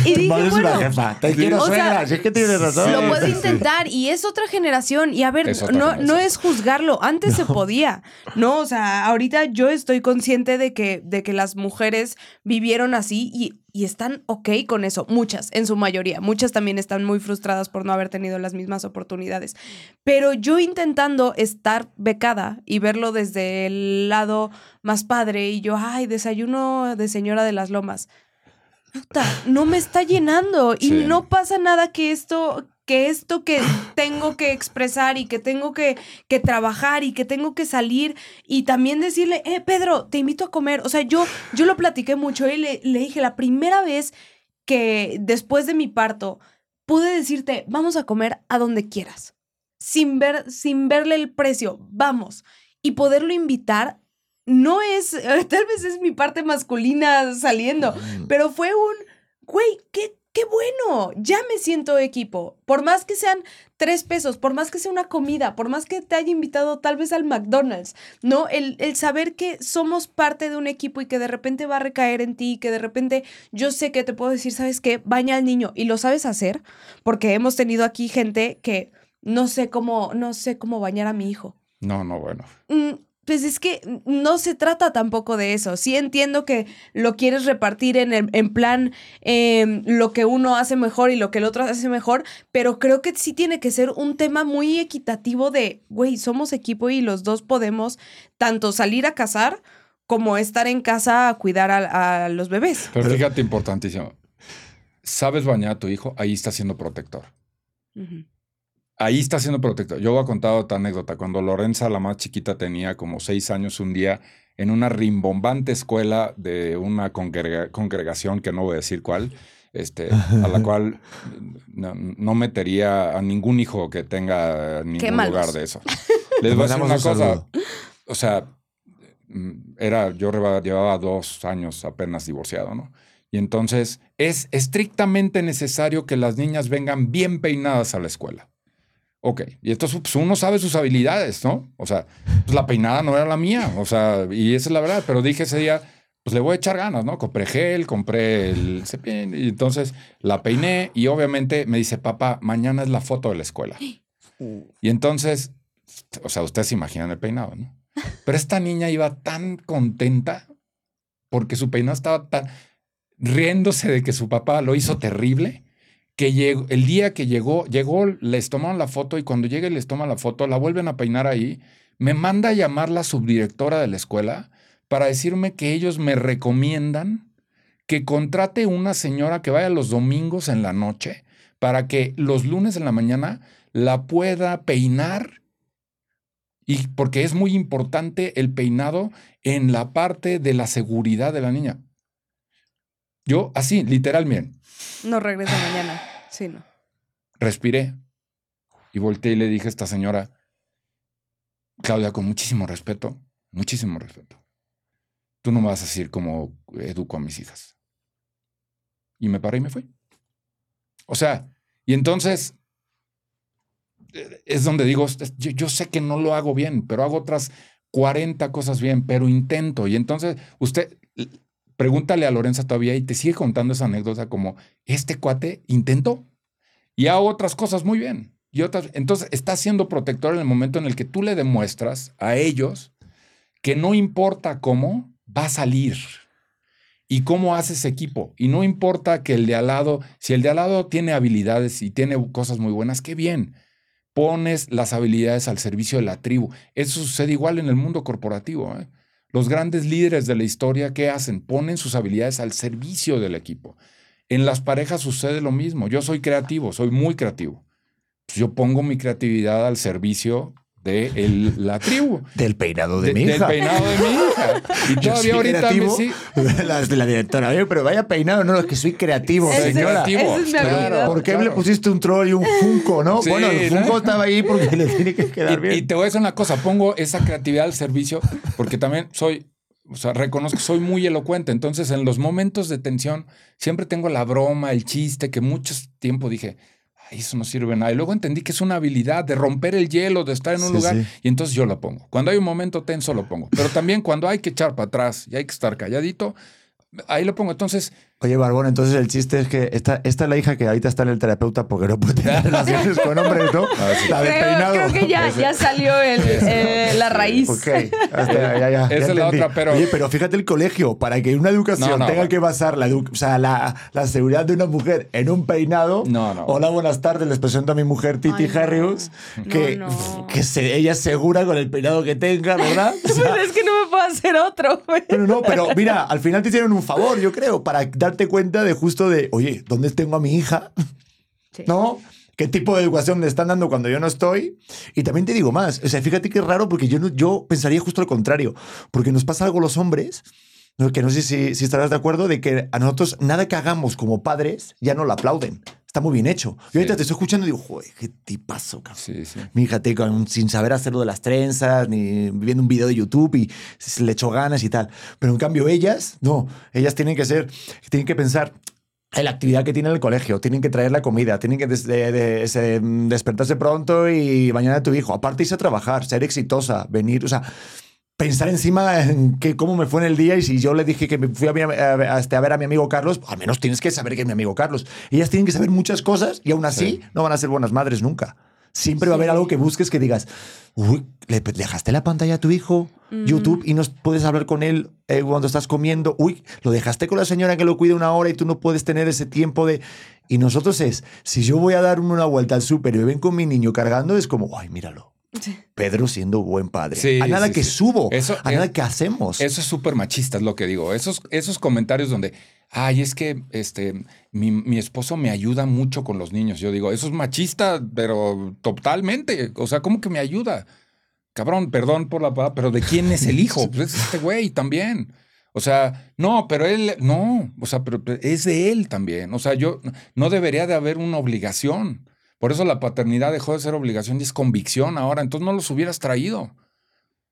y dije, madre es una bueno, jefa. Te quiero, o sea. Si es que tienes razón. lo puedo intentar y es otra generación. Y a ver, Es no, no es juzgarlo. Antes se podía. No, o sea, ahorita yo estoy consciente de que, de que las mujeres vivieron así y, y están ok con eso. Muchas, en su mayoría. Muchas también están muy frustradas por no haber tenido las mismas oportunidades. Pero yo intentando estar becada y verlo desde el lado más padre y yo, ay, desayuno de señora de las lomas. Puta, no me está llenando y Sí. no pasa nada que esto que esto que tengo que expresar y que tengo que, que trabajar y que tengo que salir y también decirle, eh, Pedro, te invito a comer. O sea, yo, yo lo platiqué mucho y le, le dije, la primera vez que después de mi parto pude decirte, vamos a comer a donde quieras, sin, ver, sin verle el precio, vamos. Y poderlo invitar no es, [LAUGHS] tal vez es mi parte masculina saliendo, pero fue un, güey, qué, qué bueno, ya me siento equipo. Por más que sean tres pesos, por más que sea una comida, por más que te haya invitado tal vez al McDonald's, ¿no? El, el saber que somos parte de un equipo y que de repente va a recaer en ti, que de repente yo sé que te puedo decir, ¿sabes qué? Baña al niño y lo sabes hacer, porque hemos tenido aquí gente que no sé cómo, no sé cómo bañar a mi hijo. No, no, bueno. Mm, pues es que no se trata tampoco de eso. Sí entiendo que lo quieres repartir en, el- en plan em, lo que uno hace mejor y lo que el otro hace mejor, pero creo que sí tiene que ser un tema muy equitativo de, güey, somos equipo y los dos podemos tanto salir a cazar como estar en casa a cuidar a, a los bebés. Pero fíjate, importantísimo. Sabes bañar a tu hijo, ahí está siendo protector. Ahí está siendo protector. Yo voy a contar otra anécdota. Cuando Lorenza, la más chiquita, tenía como seis años, un día en una rimbombante escuela de una congrega- congregación que no voy a decir cuál, este, a la [LAUGHS] cual no, no metería a ningún hijo que tenga ningún lugar de eso. [LAUGHS] Les voy a decir una un cosa. O sea, mm, era, yo llevaba dos años apenas divorciado, ¿no? Y entonces es estrictamente necesario que las niñas vengan bien peinadas a la escuela. Ok, y entonces pues, uno sabe sus habilidades, ¿no? O sea, pues la peinada no era la mía, o sea, y esa es la verdad, pero dije ese día, pues le voy a echar ganas, ¿no? Compré gel, compré el cepillín, y entonces la peiné y obviamente me dice, papá, mañana es la foto de la escuela. Y entonces, o sea, ustedes se imaginan el peinado, ¿no? Pero esta niña iba tan contenta porque su peinado estaba tan riéndose de que su papá lo hizo terrible que llegó, el día que llegó, llegó, les tomaron la foto y cuando llega y les toma la foto, la vuelven a peinar ahí, me manda a llamar la subdirectora de la escuela para decirme que ellos me recomiendan que contrate una señora que vaya los domingos en la noche para que los lunes en la mañana la pueda peinar. Y porque es muy importante el peinado en la parte de la seguridad de la niña. Yo, así, literalmente, No regresa mañana. Sí, no. respiré y volteé y le dije a esta señora, Claudia, con muchísimo respeto, muchísimo respeto, tú no me vas a decir cómo educo a mis hijas. Y me paré y me fui. O sea, y entonces eh, es donde digo, yo, yo sé que no lo hago bien, pero hago otras 40 cosas bien, pero intento. Y entonces usted, pregúntale a Lorenza todavía y te sigue contando esa anécdota como, este cuate intentó y hago otras cosas muy bien. Y otras, entonces está siendo protector en el momento en el que tú le demuestras a ellos que no importa cómo va a salir y cómo hace ese equipo. Y no importa que el de al lado, si el de al lado tiene habilidades y tiene cosas muy buenas, qué bien. Pones las habilidades al servicio de la tribu. Eso sucede igual en el mundo corporativo. ¿eh? Los grandes líderes de la historia, ¿qué hacen? Ponen sus habilidades al servicio del equipo. En las parejas sucede lo mismo. Yo soy creativo, soy muy creativo. Pues yo pongo mi creatividad al servicio de el- la tribu. Del peinado de, De- mi del hija. peinado de mi hija. [LAUGHS] Y Yo soy todavía ahorita me sí. La, [LAUGHS] la directora, "Oye, pero vaya peinado, no, es que soy creativo, Ese- señora. es Claro. ¿Por qué Claro. le pusiste un troll y un funko, no? Sí, bueno, el ¿no? funko estaba ahí porque le tiene que [LAUGHS] quedar Y, bien. y te voy a decir una cosa, pongo esa creatividad al servicio porque también soy, o sea, reconozco que soy muy elocuente. Entonces, en los momentos de tensión, siempre tengo la broma, el chiste, que mucho tiempo dije, eso no sirve nada. Y luego entendí que es una habilidad de romper el hielo, de estar en un Sí, lugar. sí. Y entonces yo lo pongo. Cuando hay un momento tenso, lo pongo. Pero también cuando hay que echar para atrás y hay que estar calladito, ahí lo pongo. Entonces, Oye, Barbón, entonces el chiste es que esta, esta es la hija que ahorita está en el terapeuta porque no puede tener relaciones con hombres, ¿no? Ah. La de Creo, peinado. creo que ya, ya salió el, eh, la raíz. Ok, hasta- ya, ya, ya Esa es la otra, pero- Oye, pero fíjate el colegio, para que una educación No, no, tenga bueno. que basar la, edu- o sea, la, la seguridad de una mujer en un peinado. No, no. Hola, buenas tardes, les presento a mi mujer Titi Ay, no. Harrius, que, No, no. que se- ella es segura con el peinado que tenga, ¿verdad? O [LAUGHS] sea, Pero es que no me puedo hacer otro. güey. no, no, no, pero mira, al final te hicieron un favor, yo creo, para darte cuenta de justo de, oye, ¿dónde tengo a mi hija? Sí. ¿No? ¿Qué tipo de educación le están dando cuando yo no estoy? Y también te digo más, o sea, fíjate que es raro porque yo, no- yo pensaría justo lo contrario, porque nos pasa algo los hombres, que no sé si, si estarás de acuerdo, de que a nosotros nada que hagamos como padres ya no lo aplauden. Está muy bien hecho. Yo ahorita Sí. te estoy escuchando y digo, joder, qué tipazo, cabrón. sí, sí. Mi hija te- con- sin saber hacerlo de las trenzas, ni viendo un video de YouTube y se le echó ganas y tal. Pero en cambio ellas, no, ellas tienen que ser, tienen que pensar, la actividad que tiene en el colegio, tienen que traer la comida, tienen que des- de- de- se- despertarse pronto y bañar a tu hijo. Aparte irse a trabajar, ser exitosa, venir, o sea, pensar encima en que, cómo me fue en el día y si yo le dije que me fui a, mi- a- a- este, a ver a mi amigo Carlos, al menos tienes que saber que es mi amigo Carlos. Ellas tienen que saber muchas cosas y aún así Sí. no van a ser buenas madres nunca. Siempre va a haber algo que busques que digas, uy, ¿le dejaste la pantalla a tu hijo? Mm. YouTube y no puedes hablar con él eh, cuando estás comiendo. Uy, lo dejaste con la señora que lo cuida una hora y tú no puedes tener ese tiempo de... Y nosotros es, si yo voy a dar una vuelta al súper y me ven con mi niño cargando, es como, ay, míralo. Pedro siendo buen padre. Sí, a nada sí, que sí. subo, Eso a es- nada que hacemos. Eso es súper machista, es lo que digo. Esos, esos comentarios donde, ay, es que este, mi, mi esposo me ayuda mucho con los niños. Yo digo, eso es machista, pero totalmente. O sea, ¿cómo que me ayuda? Cabrón, perdón por la palabra, pero ¿de quién es el hijo? Pues es este güey también. O sea, no, pero él, no, o sea, pero pero es de él también. O sea, yo no debería de haber una obligación. Por eso la paternidad dejó de ser obligación y es convicción ahora. Entonces no los hubieras traído.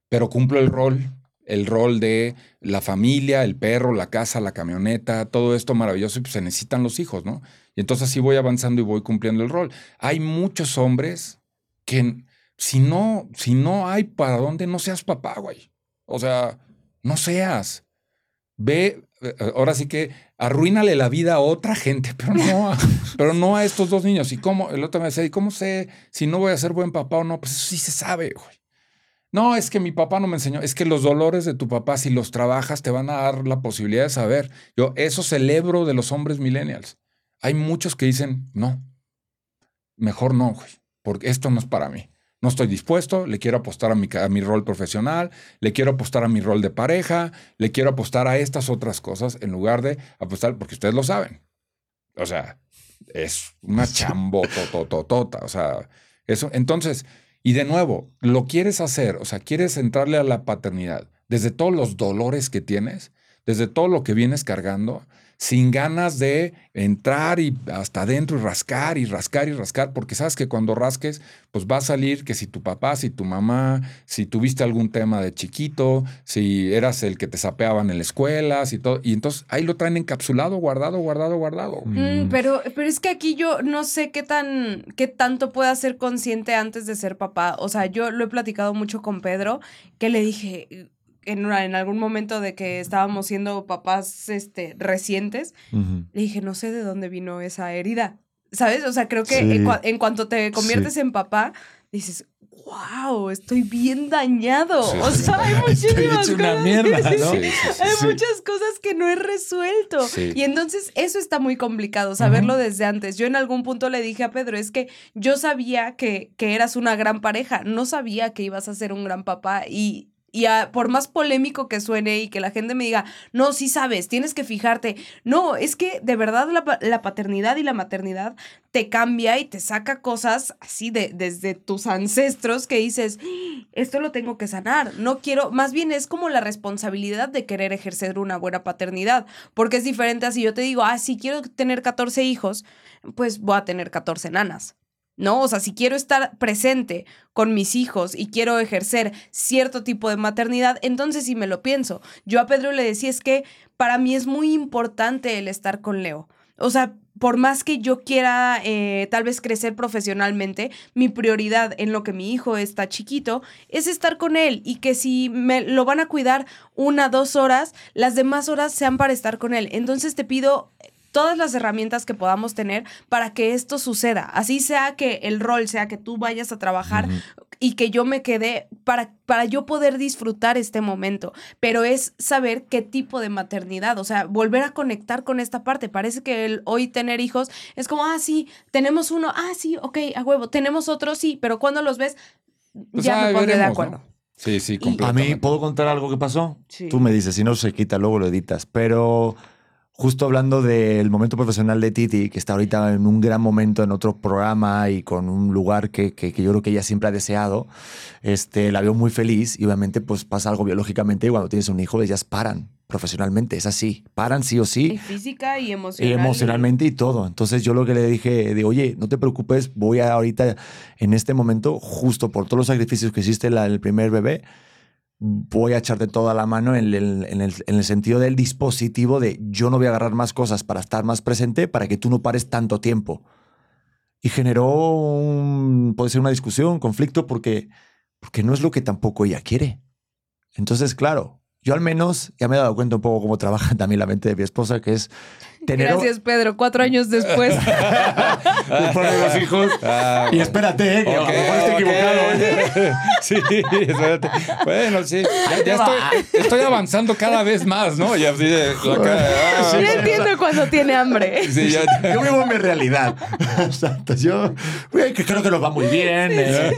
Pero cumplo el rol, el rol de la familia, el perro, la casa, la camioneta, todo esto maravilloso y pues se necesitan los hijos, ¿no? Y entonces así voy avanzando y voy cumpliendo el rol. Hay muchos hombres que si no, si no hay para dónde, no seas papá, güey. O sea, no seas. Ve, eh, ahora sí que arruínale la vida a otra gente, [LAUGHS] pero no a, pero no a estos dos niños. ¿Y cómo? El otro me decía, ¿y cómo sé si no voy a ser buen papá o no? Pues eso sí se sabe, güey. No, es que mi papá no me enseñó. Es que los dolores de tu papá, si los trabajas, te van a dar la posibilidad de saber. Yo eso celebro de los hombres millennials. Hay muchos que dicen, no, mejor no, güey, porque esto no es para mí. No estoy dispuesto, le quiero apostar a mi, ca- a mi rol profesional, le quiero apostar a mi rol de pareja, le quiero apostar a estas otras cosas en lugar de apostar, porque ustedes lo saben. O sea, es una chambotototota. O sea, eso. Entonces, y de nuevo, lo quieres hacer, o sea, quieres entrarle a la paternidad desde todos los dolores que tienes, desde todo lo que vienes cargando, sin ganas de entrar y hasta adentro y rascar y rascar y rascar, porque sabes que cuando rasques, pues va a salir que si tu papá, si tu mamá, si tuviste algún tema de chiquito, si eras el que te sapeaban en la escuela, si todo, y entonces ahí lo traen encapsulado, guardado, guardado, guardado. Mm, pero, pero es que aquí yo no sé qué tan, qué tanto pueda ser consciente antes de ser papá. O sea, yo lo he platicado mucho con Pedro, que le dije en, una- en algún momento de que estábamos siendo papás este, recientes, Ujú. le dije, no sé de dónde vino esa herida. ¿Sabes? O sea, creo que Sí. en, cua- en cuanto te conviertes en papá, dices, wow, estoy bien dañado. Sí, o sí, sea, hay [LAUGHS] estoy muchísimas hecho una cosas. mierda, ¿no? sí. Sí, sí, sí. Hay Sí. muchas cosas que no he resuelto. Sí. Y entonces eso está muy complicado, saberlo desde antes. Yo en algún punto le dije a Pedro, es que yo sabía que, que eras una gran pareja, no sabía que ibas a ser un gran papá y... Y por más polémico que suene y que la gente me diga, no, sí sabes, tienes que fijarte. No, es que de verdad la, la paternidad y la maternidad te cambia y te saca cosas así de, desde tus ancestros que dices, "Ah, esto lo tengo que sanar. No quiero, más bien es como la responsabilidad de querer ejercer una buena paternidad. Porque es diferente a si yo te digo, ah, si quiero tener 14 hijos, pues voy a tener 14 nanas. ¿No? O sea, si quiero estar presente con mis hijos y quiero ejercer cierto tipo de maternidad, entonces sí me lo pienso. Yo a Pedro le decía, es que para mí es muy importante el estar con Leo. O sea, por más que yo quiera eh, tal vez crecer profesionalmente, mi prioridad en lo que mi hijo está chiquito es estar con él y que si me lo van a cuidar una, dos horas, las demás horas sean para estar con él. Entonces te pido todas las herramientas que podamos tener para que esto suceda. Así sea que el rol sea que tú vayas a trabajar y que yo me quede para, para yo poder disfrutar este momento. Pero es saber qué tipo de maternidad, o sea, volver a conectar con esta parte. Parece que el hoy tener hijos es como, ah, sí, tenemos uno, ah, sí, ok, a huevo, tenemos otro, sí, pero cuando los ves, Pues ya me pondré de acuerdo. ¿no? Sí, sí, Y- A completamente. mí, ¿puedo contar algo que pasó? Sí. Tú me dices, si no se quita, luego lo editas. Pero justo hablando del momento profesional de Titi, que está ahorita en un gran momento en otro programa y con un lugar que, que- que yo creo que ella siempre ha deseado, este, la veo muy feliz y obviamente pues pasa algo biológicamente y cuando tienes un hijo ellas paran profesionalmente, es así, paran sí o Y sí. física y Y emocional. emocionalmente y todo. Entonces yo lo que le dije, de oye, no te preocupes, voy a ahorita en este momento, justo por todos los sacrificios que hiciste la- el primer bebé, voy a echarte toda la mano en el, en el- en el sentido del dispositivo de yo no voy a agarrar más cosas para estar más presente para que tú no pares tanto tiempo. Y generó un, puede ser una discusión, conflicto, porque, porque no es lo que tampoco ella quiere. Entonces, claro, yo al menos ya me he dado cuenta un poco cómo trabaja [LAUGHS] también la mente de mi esposa, que es tener... Gracias, Pedro. Cuatro años después. [LAUGHS] Los hijos. Ah, Y espérate, eh, que a lo ok, mejor estoy equivocado. ¿eh? [LAUGHS] Sí, espérate. Bueno, sí. Ya, ya estoy, estoy avanzando cada vez más, ¿no? Y así de. la cara, ah, Ya entiendo cuando tiene hambre. Sí, ya. Yo vivo en mi realidad. [LAUGHS] Exacto. Yo güey, que creo que nos va muy bien. eh.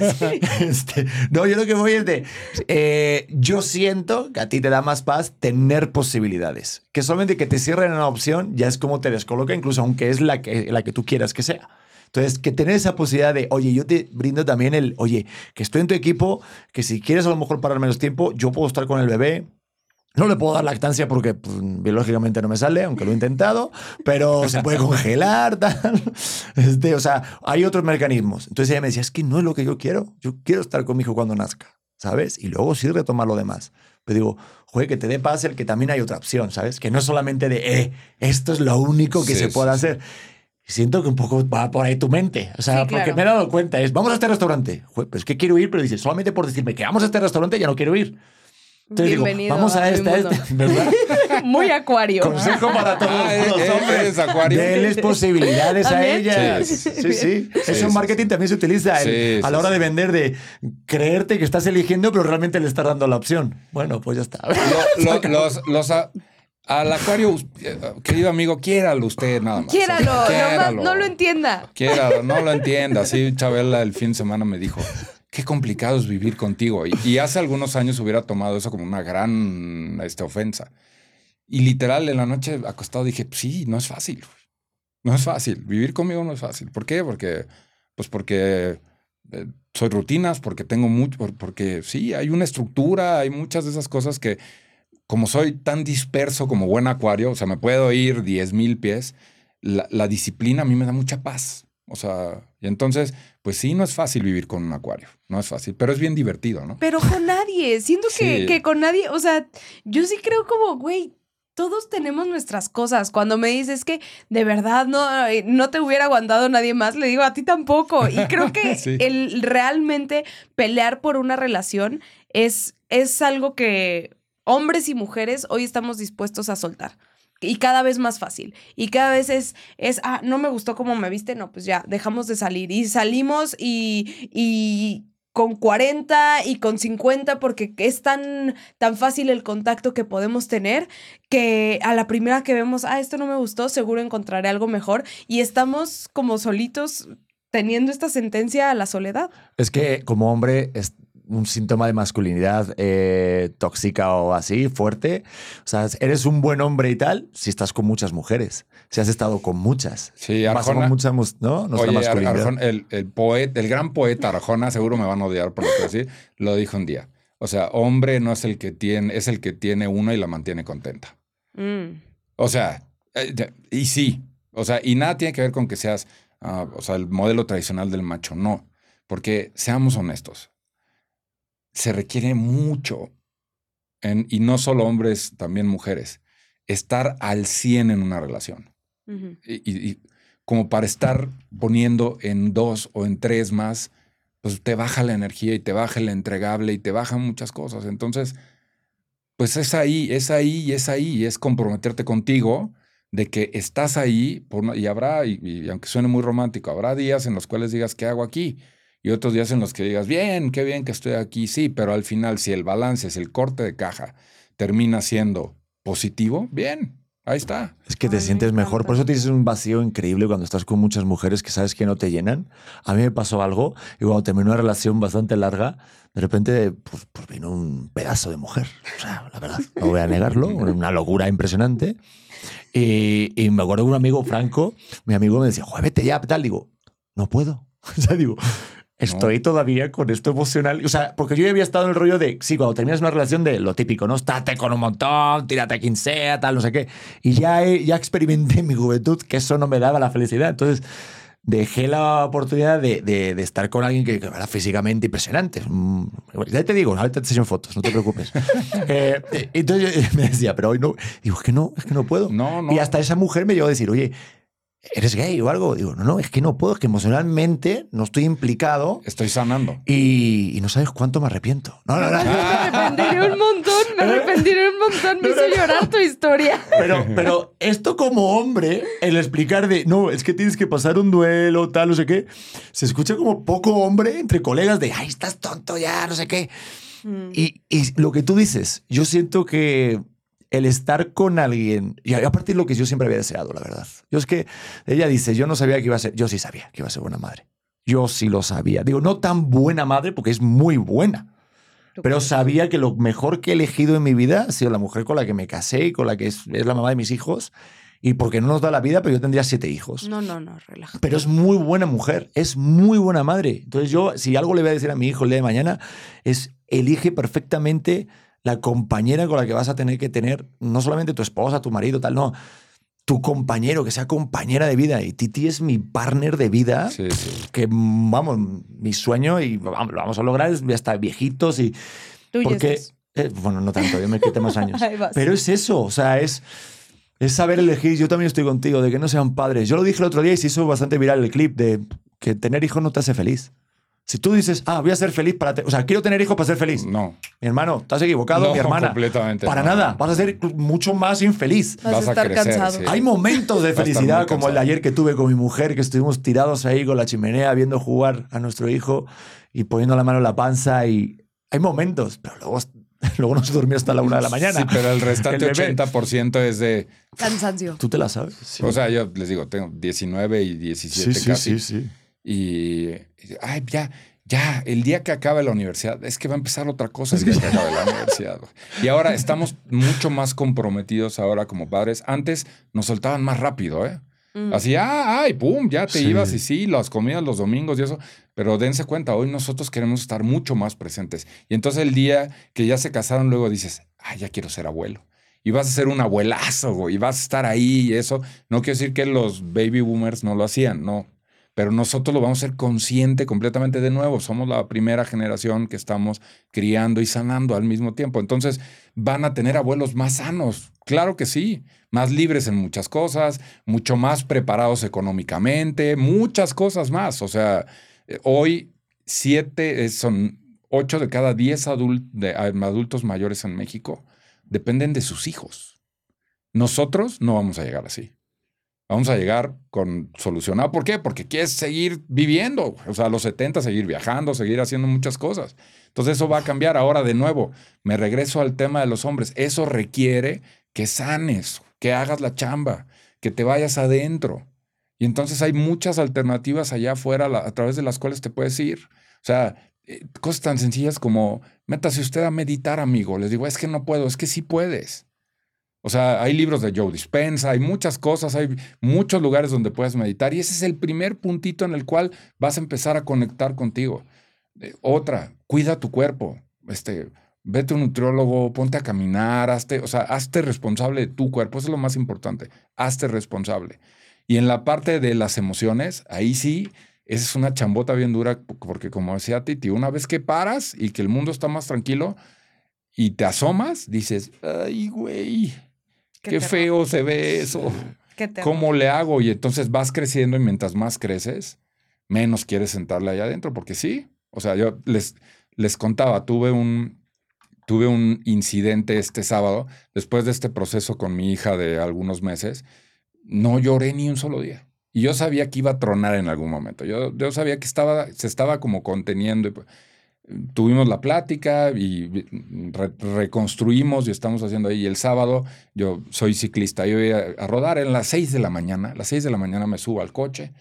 Este, no, yo lo que voy es de. eh, yo siento que a ti te da más paz tener posibilidades. Que solamente que te cierren una opción ya es como te descoloca, incluso aunque es la que, la que tú quieras que sea. Entonces, que tener esa posibilidad de, oye, yo te brindo también el, oye, que estoy en tu equipo, que si quieres a lo mejor parar menos tiempo, yo puedo estar con el bebé, no le puedo dar lactancia porque pues, biológicamente no me sale, aunque lo he intentado, pero se puede congelar, [LAUGHS] tal. Este, o sea, hay otros mecanismos. Entonces ella me decía, es que no es lo que yo quiero. Yo quiero estar con mi hijo cuando nazca, ¿sabes? Y luego sí retomar lo demás. Pero digo, joder, que te dé paz el que también hay otra opción, ¿sabes? Que no es solamente de, eh, esto es lo único que Sí, se sí, puede sí. hacer. Siento que un poco va por ahí tu mente. O sea, Sí, porque claro. me he dado cuenta, es, vamos a este restaurante. Joder, pues que quiero ir, pero dices, solamente por decirme que vamos a este restaurante ya no quiero ir. Entonces digo, Bienvenido vamos a a mi este, a mundo. este, ¿verdad? [LAUGHS] Muy acuario. Consejo para todos Ah, los ¿eres- hombres. acuario? Denles posibilidades a ellas. Sí, Sí, sí. Eso sí, en sí, marketing también se utiliza el- Sí, a la hora de vender, de creerte que estás eligiendo, pero realmente le estás dando la opción. Bueno, pues ya está. Lo- lo- [LAUGHS] los, los, a- al acuario, eh, querido amigo, quiéralo usted nada más. Quiéralo, Quiéralo. no lo entienda. Quiéralo, no lo entienda. Sí, Chabela el fin de semana me dijo, qué complicado es vivir contigo. Y, hace algunos años hubiera tomado eso como una gran este, ofensa. Y literal, en la noche acostado dije, pues sí, no es fácil. No es fácil. Vivir conmigo no es fácil. ¿Por qué? Porque, pues porque eh, soy rutinas, porque tengo mucho, por- porque sí, hay una estructura, hay muchas de esas cosas que, como soy tan disperso como buen acuario, o sea, me puedo ir 10 mil pies, la, la disciplina a mí me da mucha paz. O sea, y entonces, pues sí, no es fácil vivir con un acuario. No es fácil, pero es bien divertido, ¿no? Pero con nadie. Siento que, Sí. que con nadie. O sea, yo sí creo como, güey. Todos tenemos nuestras cosas. Cuando me dices que de verdad no, eh, no te hubiera aguantado nadie más, le digo a ti tampoco. Y creo que [LAUGHS] Sí. el realmente pelear por una relación es, es algo que hombres y mujeres hoy estamos dispuestos a soltar. Y cada vez más fácil. Y cada vez es, es ah, no me gustó cómo me viste, no, pues ya, dejamos de salir. Y salimos y, y con 40 y con 50 porque es tan, tan fácil el contacto que podemos tener que a la primera que vemos, ah, esto no me gustó, seguro encontraré algo mejor. Y estamos como solitos teniendo esta sentencia a la soledad. Es que como hombre un síntoma de masculinidad eh, tóxica o así, fuerte. O sea, eres un buen hombre y tal si estás con muchas mujeres. Si has estado con muchas. Sí, Arjona- mucha, mus- ¿no? Nuestra Oye, masculinidad. Arjona, el, el poeta, el gran poeta Arjona, seguro me van a odiar por lo que decir, lo dijo un día. O sea, hombre no es el que tiene, es el que tiene una y la mantiene contenta. Mm. O sea, eh, y sí. O sea, y nada tiene que ver con que seas, ah, o sea, el modelo tradicional del macho, no. Porque seamos honestos, se requiere mucho, en- y no solo hombres, también mujeres, estar al 100 en una relación. Y, y- y como para estar poniendo en dos o en tres más, pues te baja la energía y te baja el entregable y te bajan muchas cosas. Entonces, pues es ahí, es ahí y es ahí, y es comprometerte contigo de que estás ahí por y habrá, y, y aunque suene muy romántico, habrá días en los cuales digas, ¿qué hago aquí? Y otros días en los que digas, bien, qué bien que estoy aquí, sí, pero al final, si el balance, si el corte de caja termina siendo positivo, bien, ahí está. Es que te Ay, me sientes mejor. encanta. Por eso tienes un vacío increíble cuando estás con muchas mujeres que sabes que no te llenan. A mí me pasó algo y cuando terminé una relación bastante larga, de repente pues, pues vino un pedazo de mujer. O sea, la verdad, no voy a negarlo, una locura impresionante. Y, y me acuerdo de un amigo Franco, mi amigo me decía, "Joder, vete ya, tal. Digo, no puedo. [LAUGHS] O sea, digo, estoy todavía con esto emocional. O sea, porque yo ya había estado en el rollo de, sí, cuando terminas una relación de lo típico, ¿no? Estate con un montón, tírate a quien sea, tal, no sé qué. Y ya, he- ya experimenté en mi juventud que eso no me daba la felicidad. Entonces, dejé la oportunidad de, de- de estar con alguien que, que era físicamente impresionante. Mm, Ya te digo, ahorita te enseño fotos, no te preocupes. [LAUGHS] Eh, entonces yo- [LAUGHS] me decía, pero hoy no. Digo, es que no, es que no puedo. No, no. Y hasta esa mujer me llegó a decir, oye, ¿eres gay o algo? Digo, no, no, es que no puedo, es que emocionalmente no estoy implicado Estoy sanando. y, y no sabes cuánto me arrepiento. No, no, no. Me arrepentiré un montón, me arrepentiré un montón. Me hizo llorar tu historia. Pero, pero esto como hombre, el explicar de, no, es que tienes que pasar un duelo, tal, no sé qué, se escucha como poco hombre entre colegas de, ay, estás tonto ya, no sé qué. Mm. Y, y lo que tú dices, yo siento que el estar con alguien, y a partir de lo que yo siempre había deseado, la verdad. Yo es que ella dice, yo no sabía que iba a ser, yo sí sabía que iba a ser buena madre. Yo sí lo sabía. Digo, no tan buena madre porque es muy buena. Pero sabía que lo mejor que he elegido en mi vida ha sido la mujer con la que me casé y con la que es, es la mamá de mis hijos. Y porque no nos da la vida, pero yo tendría siete hijos. No, no, no, relájate. Pero es muy buena mujer, es muy buena madre. Entonces yo, si algo le voy a decir a mi hijo el día de mañana, es elige perfectamente la compañera con la que vas a tener que tener, no solamente tu esposa, tu marido, tal, no, tu compañero, que sea compañera de vida. Y Titi es mi partner de vida, Sí, sí. que vamos, mi sueño y vamos, lo vamos a lograr es hasta viejitos y... Tú Porque, estás. eh, bueno, no tanto, yo me quité más años. [LAUGHS] Pero es eso, o sea, es, es saber elegir. Yo también estoy contigo, de que no sean padres. Yo lo dije el otro día y se hizo bastante viral el clip de que tener hijos no te hace feliz. Si tú dices, ah, voy a ser feliz para... te- o sea, quiero tener hijos para ser feliz. No. Mi hermano, estás equivocado, No, mi hermana. completamente Para no. nada, vas a ser mucho más infeliz. Vas, vas a estar crecer, cansado. sí. Hay momentos de felicidad, como el de ayer que tuve con mi mujer, que estuvimos tirados ahí con la chimenea viendo jugar a nuestro hijo y poniendo la mano en la panza. Y hay momentos, pero luego, [LAUGHS] luego no se durmió hasta la una de la mañana. Sí, pero el [LAUGHS] restante El bebé. 80% es de. Cansancio. ¿Tú te la sabes? O sea, yo les digo, tengo 19 y 17 sí, sí, casi. sí, sí. Y, y, ay, ya, ya, el día que acabe la universidad, es que va a empezar otra cosa el día que acabe la universidad. Y ahora estamos mucho más comprometidos ahora como padres. Antes nos soltaban más rápido, ¿eh? Mm. Así, ah, ay, pum, ya te Sí. ibas y sí, las comidas los domingos y eso. Pero dense cuenta, hoy nosotros queremos estar mucho más presentes. Y entonces el día que ya se casaron, luego dices, ah, ya quiero ser abuelo. Y vas a ser un abuelazo, güey, y vas a estar ahí y eso. No quiero decir que los baby boomers no lo hacían, no. Pero nosotros lo vamos a ser consciente completamente de nuevo. Somos la primera generación que estamos criando y sanando al mismo tiempo. Entonces van a tener abuelos más sanos. Claro que sí. Más libres en muchas cosas, mucho más preparados económicamente, muchas cosas más. O sea, eh, hoy siete, eh, son ocho de cada diez eh, adultos mayores en México dependen de sus hijos. Nosotros no vamos a llegar así. Vamos a llegar con solucionado. ¿Por qué? Porque quieres seguir viviendo. O sea, a los 70 seguir viajando, seguir haciendo muchas cosas. Entonces eso va a cambiar. Ahora de nuevo, me regreso al tema de los hombres. Eso requiere que sanes, que hagas la chamba, que te vayas adentro. Y entonces hay muchas alternativas allá afuera a través de las cuales te puedes ir. O sea, eh, cosas tan sencillas como, métase usted a meditar, amigo. Les digo, es que no puedo, es que sí puedes. O sea, hay libros de Joe Dispensa, hay muchas cosas, hay muchos lugares donde puedes meditar y ese es el primer puntito en el cual vas a empezar a conectar contigo. Eh, otra, cuida tu cuerpo. Este, vete a un nutriólogo, ponte a caminar, hazte, o sea, hazte responsable de tu cuerpo, eso es lo más importante. Hazte responsable. Y en la parte de las emociones, ahí sí, esa es una chambota bien dura, porque como decía Titi, una vez que paras y que el mundo está más tranquilo y te asomas, dices, ay, güey, qué, feo se ve eso. Qué. ¿Cómo le hago? Y entonces vas creciendo y mientras más creces, menos quieres sentarle allá adentro, porque sí. O sea, yo les, les contaba, tuve un, tuve un incidente este sábado, después de este proceso con mi hija de algunos meses, no lloré ni un solo día. Y yo sabía que iba a tronar en algún momento. Yo, yo sabía que estaba, se estaba como conteniendo. y, pues, tuvimos la plática y re- reconstruimos y estamos haciendo ahí. El sábado, yo soy ciclista, yo iba a, a rodar en las 6 de la mañana. A las 6 de la mañana me subo al coche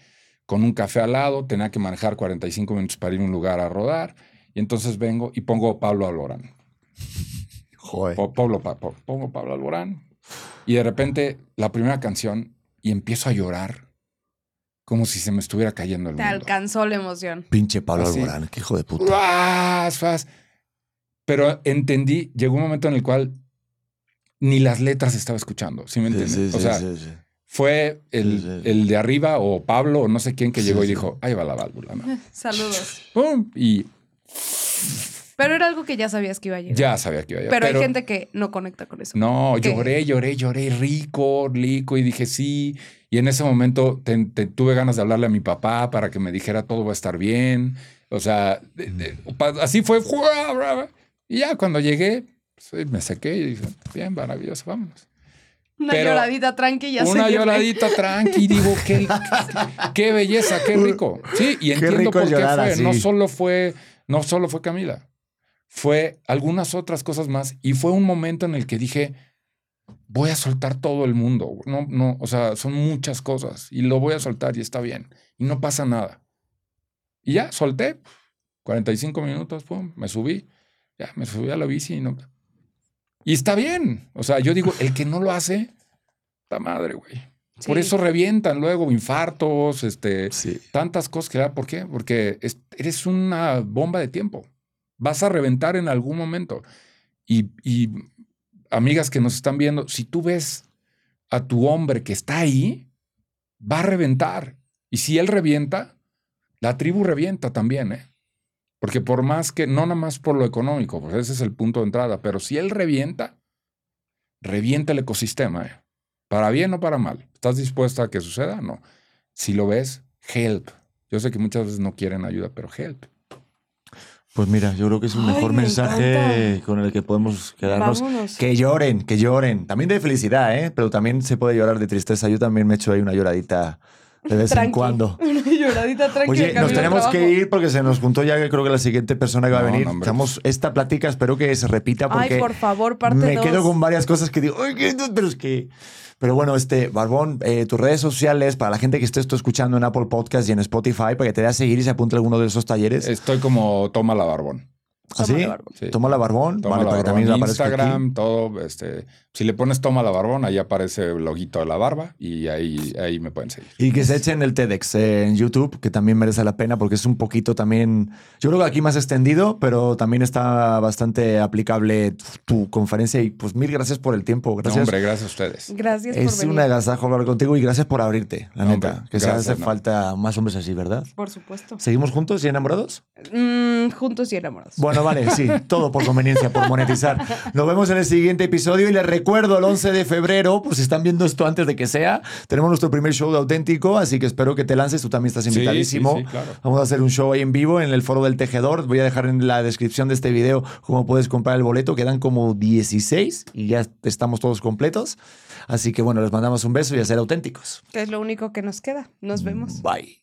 con un café al lado, tenía que manejar 45 minutos para ir a un lugar a rodar. Y entonces vengo y pongo Pablo Alborán. Joder. Po- Pablo, Pa- Po- pongo Pablo Alborán. Y de repente la primera canción y empiezo a llorar como si se me estuviera cayendo el Te mundo. alcanzó la emoción. Pinche Pablo Así. Alborán, qué hijo de puta. ¡Ruas, fas! Pero entendí, llegó un momento en el cual ni las letras estaba escuchando, ¿sí me Sí, entiendes? sí, o sí, sea, sí, sí. fue el, Sí, sí. el de arriba o Pablo o no sé quién que Sí, llegó y dijo, ahí va la válvula, ¿no? [LAUGHS] Saludos. ¡Pum! Y Pero era algo que ya sabías que iba a llegar. ya sabía que iba a llegar. pero, hay gente que no conecta con eso. No, que- lloré, lloré, lloré, rico, rico, y dije sí. Y en ese momento te- te- tuve ganas de hablarle a mi papá para que me dijera todo va a estar bien. O sea, de- de- pa- así fue. Y ya cuando llegué, pues, me sequé y dije, bien, maravilloso, vámonos. Una pero lloradita tranqui y ya Una seguirle. lloradita tranqui, digo, qué, qué belleza, qué rico. Sí, y entiendo por qué fue. así. No solo fue, no solo fue Camila, fue algunas otras cosas más. Y fue un momento en el que dije, voy a soltar todo el mundo. No, no, o sea, son muchas cosas y lo voy a soltar y está bien. Y no pasa nada. Y ya, solté. 45 minutos, pum, me subí. Ya, me subí a la bici y no. Y está bien. O sea, yo digo, el que no lo hace, está madre, güey. Por eso revientan luego infartos, este, Sí. tantas cosas que da. ¿Por qué? Porque es- eres una bomba de tiempo. Vas a reventar en algún momento. Y, amigas que nos están viendo, si tú ves a tu hombre que está ahí, va a reventar. Y si él revienta, la tribu revienta también, ¿eh? Porque por más que, no nada más por lo económico, pues ese es el punto de entrada, pero si él revienta, revienta el ecosistema, ¿eh? Para bien o para mal. ¿Estás dispuesta a que suceda? No. Si lo ves, help. Yo sé que muchas veces no quieren ayuda, pero help. Pues mira, yo creo que es un Ay, mejor me mensaje encanta. con el que podemos quedarnos. Vámonos. Que lloren, que lloren. También de felicidad, ¿eh? Pero también se puede llorar de tristeza. Yo también me echo ahí una lloradita de vez en cuando. [LAUGHS] Una lloradita tranquila. Oye, nos tenemos que ir porque se nos juntó ya que creo que la siguiente persona que va a No, venir. no. Estamos esta plática, espero que se repita porque Ay, por favor, parte me dos. quedo con varias cosas que digo, "Ay, ¿qué? pero es que... Pero bueno, este, Barbón, eh, tus redes sociales, para la gente que esté esto escuchando en Apple Podcast y en Spotify, para que te dé a seguir y se apunte a alguno de esos talleres. Estoy como toma la barbón. ¿Así? Toma la Barbón. Sí. Toma la Barbón, Toma vale, la para que barbón. también Instagram, aquí. todo. Este, si le pones toma la barbón, ahí aparece el loguito de la barba y ahí, ahí me pueden seguir. Y que se echen el TEDx eh, en YouTube, que también merece la pena porque es un poquito también, yo creo que aquí más extendido, pero también está bastante aplicable tu conferencia y pues mil gracias por el tiempo. No, Gracias. hombre, gracias a ustedes. Gracias por es venir. un agasajo hablar contigo y gracias por abrirte, la No, neta. hombre, que se hace no. falta más hombres así, ¿verdad? Por supuesto. ¿Seguimos juntos y enamorados? Mm, juntos y enamorados. Bueno, vale, sí, todo por conveniencia, por monetizar. Nos vemos en el siguiente episodio y les recuerdo el 11 de febrero, pues si están viendo esto antes de que sea, tenemos nuestro primer show de auténtico, así que espero que te lances, tú también estás Sí, invitadísimo. sí, sí, claro. Vamos a hacer un show ahí en vivo en el foro del tejedor. Voy a dejar en la descripción de este video cómo puedes comprar el boleto. Quedan como 16 y ya estamos todos completos. Así que bueno, les mandamos un beso y a ser auténticos. Que es lo único que nos queda. Nos vemos. Bye.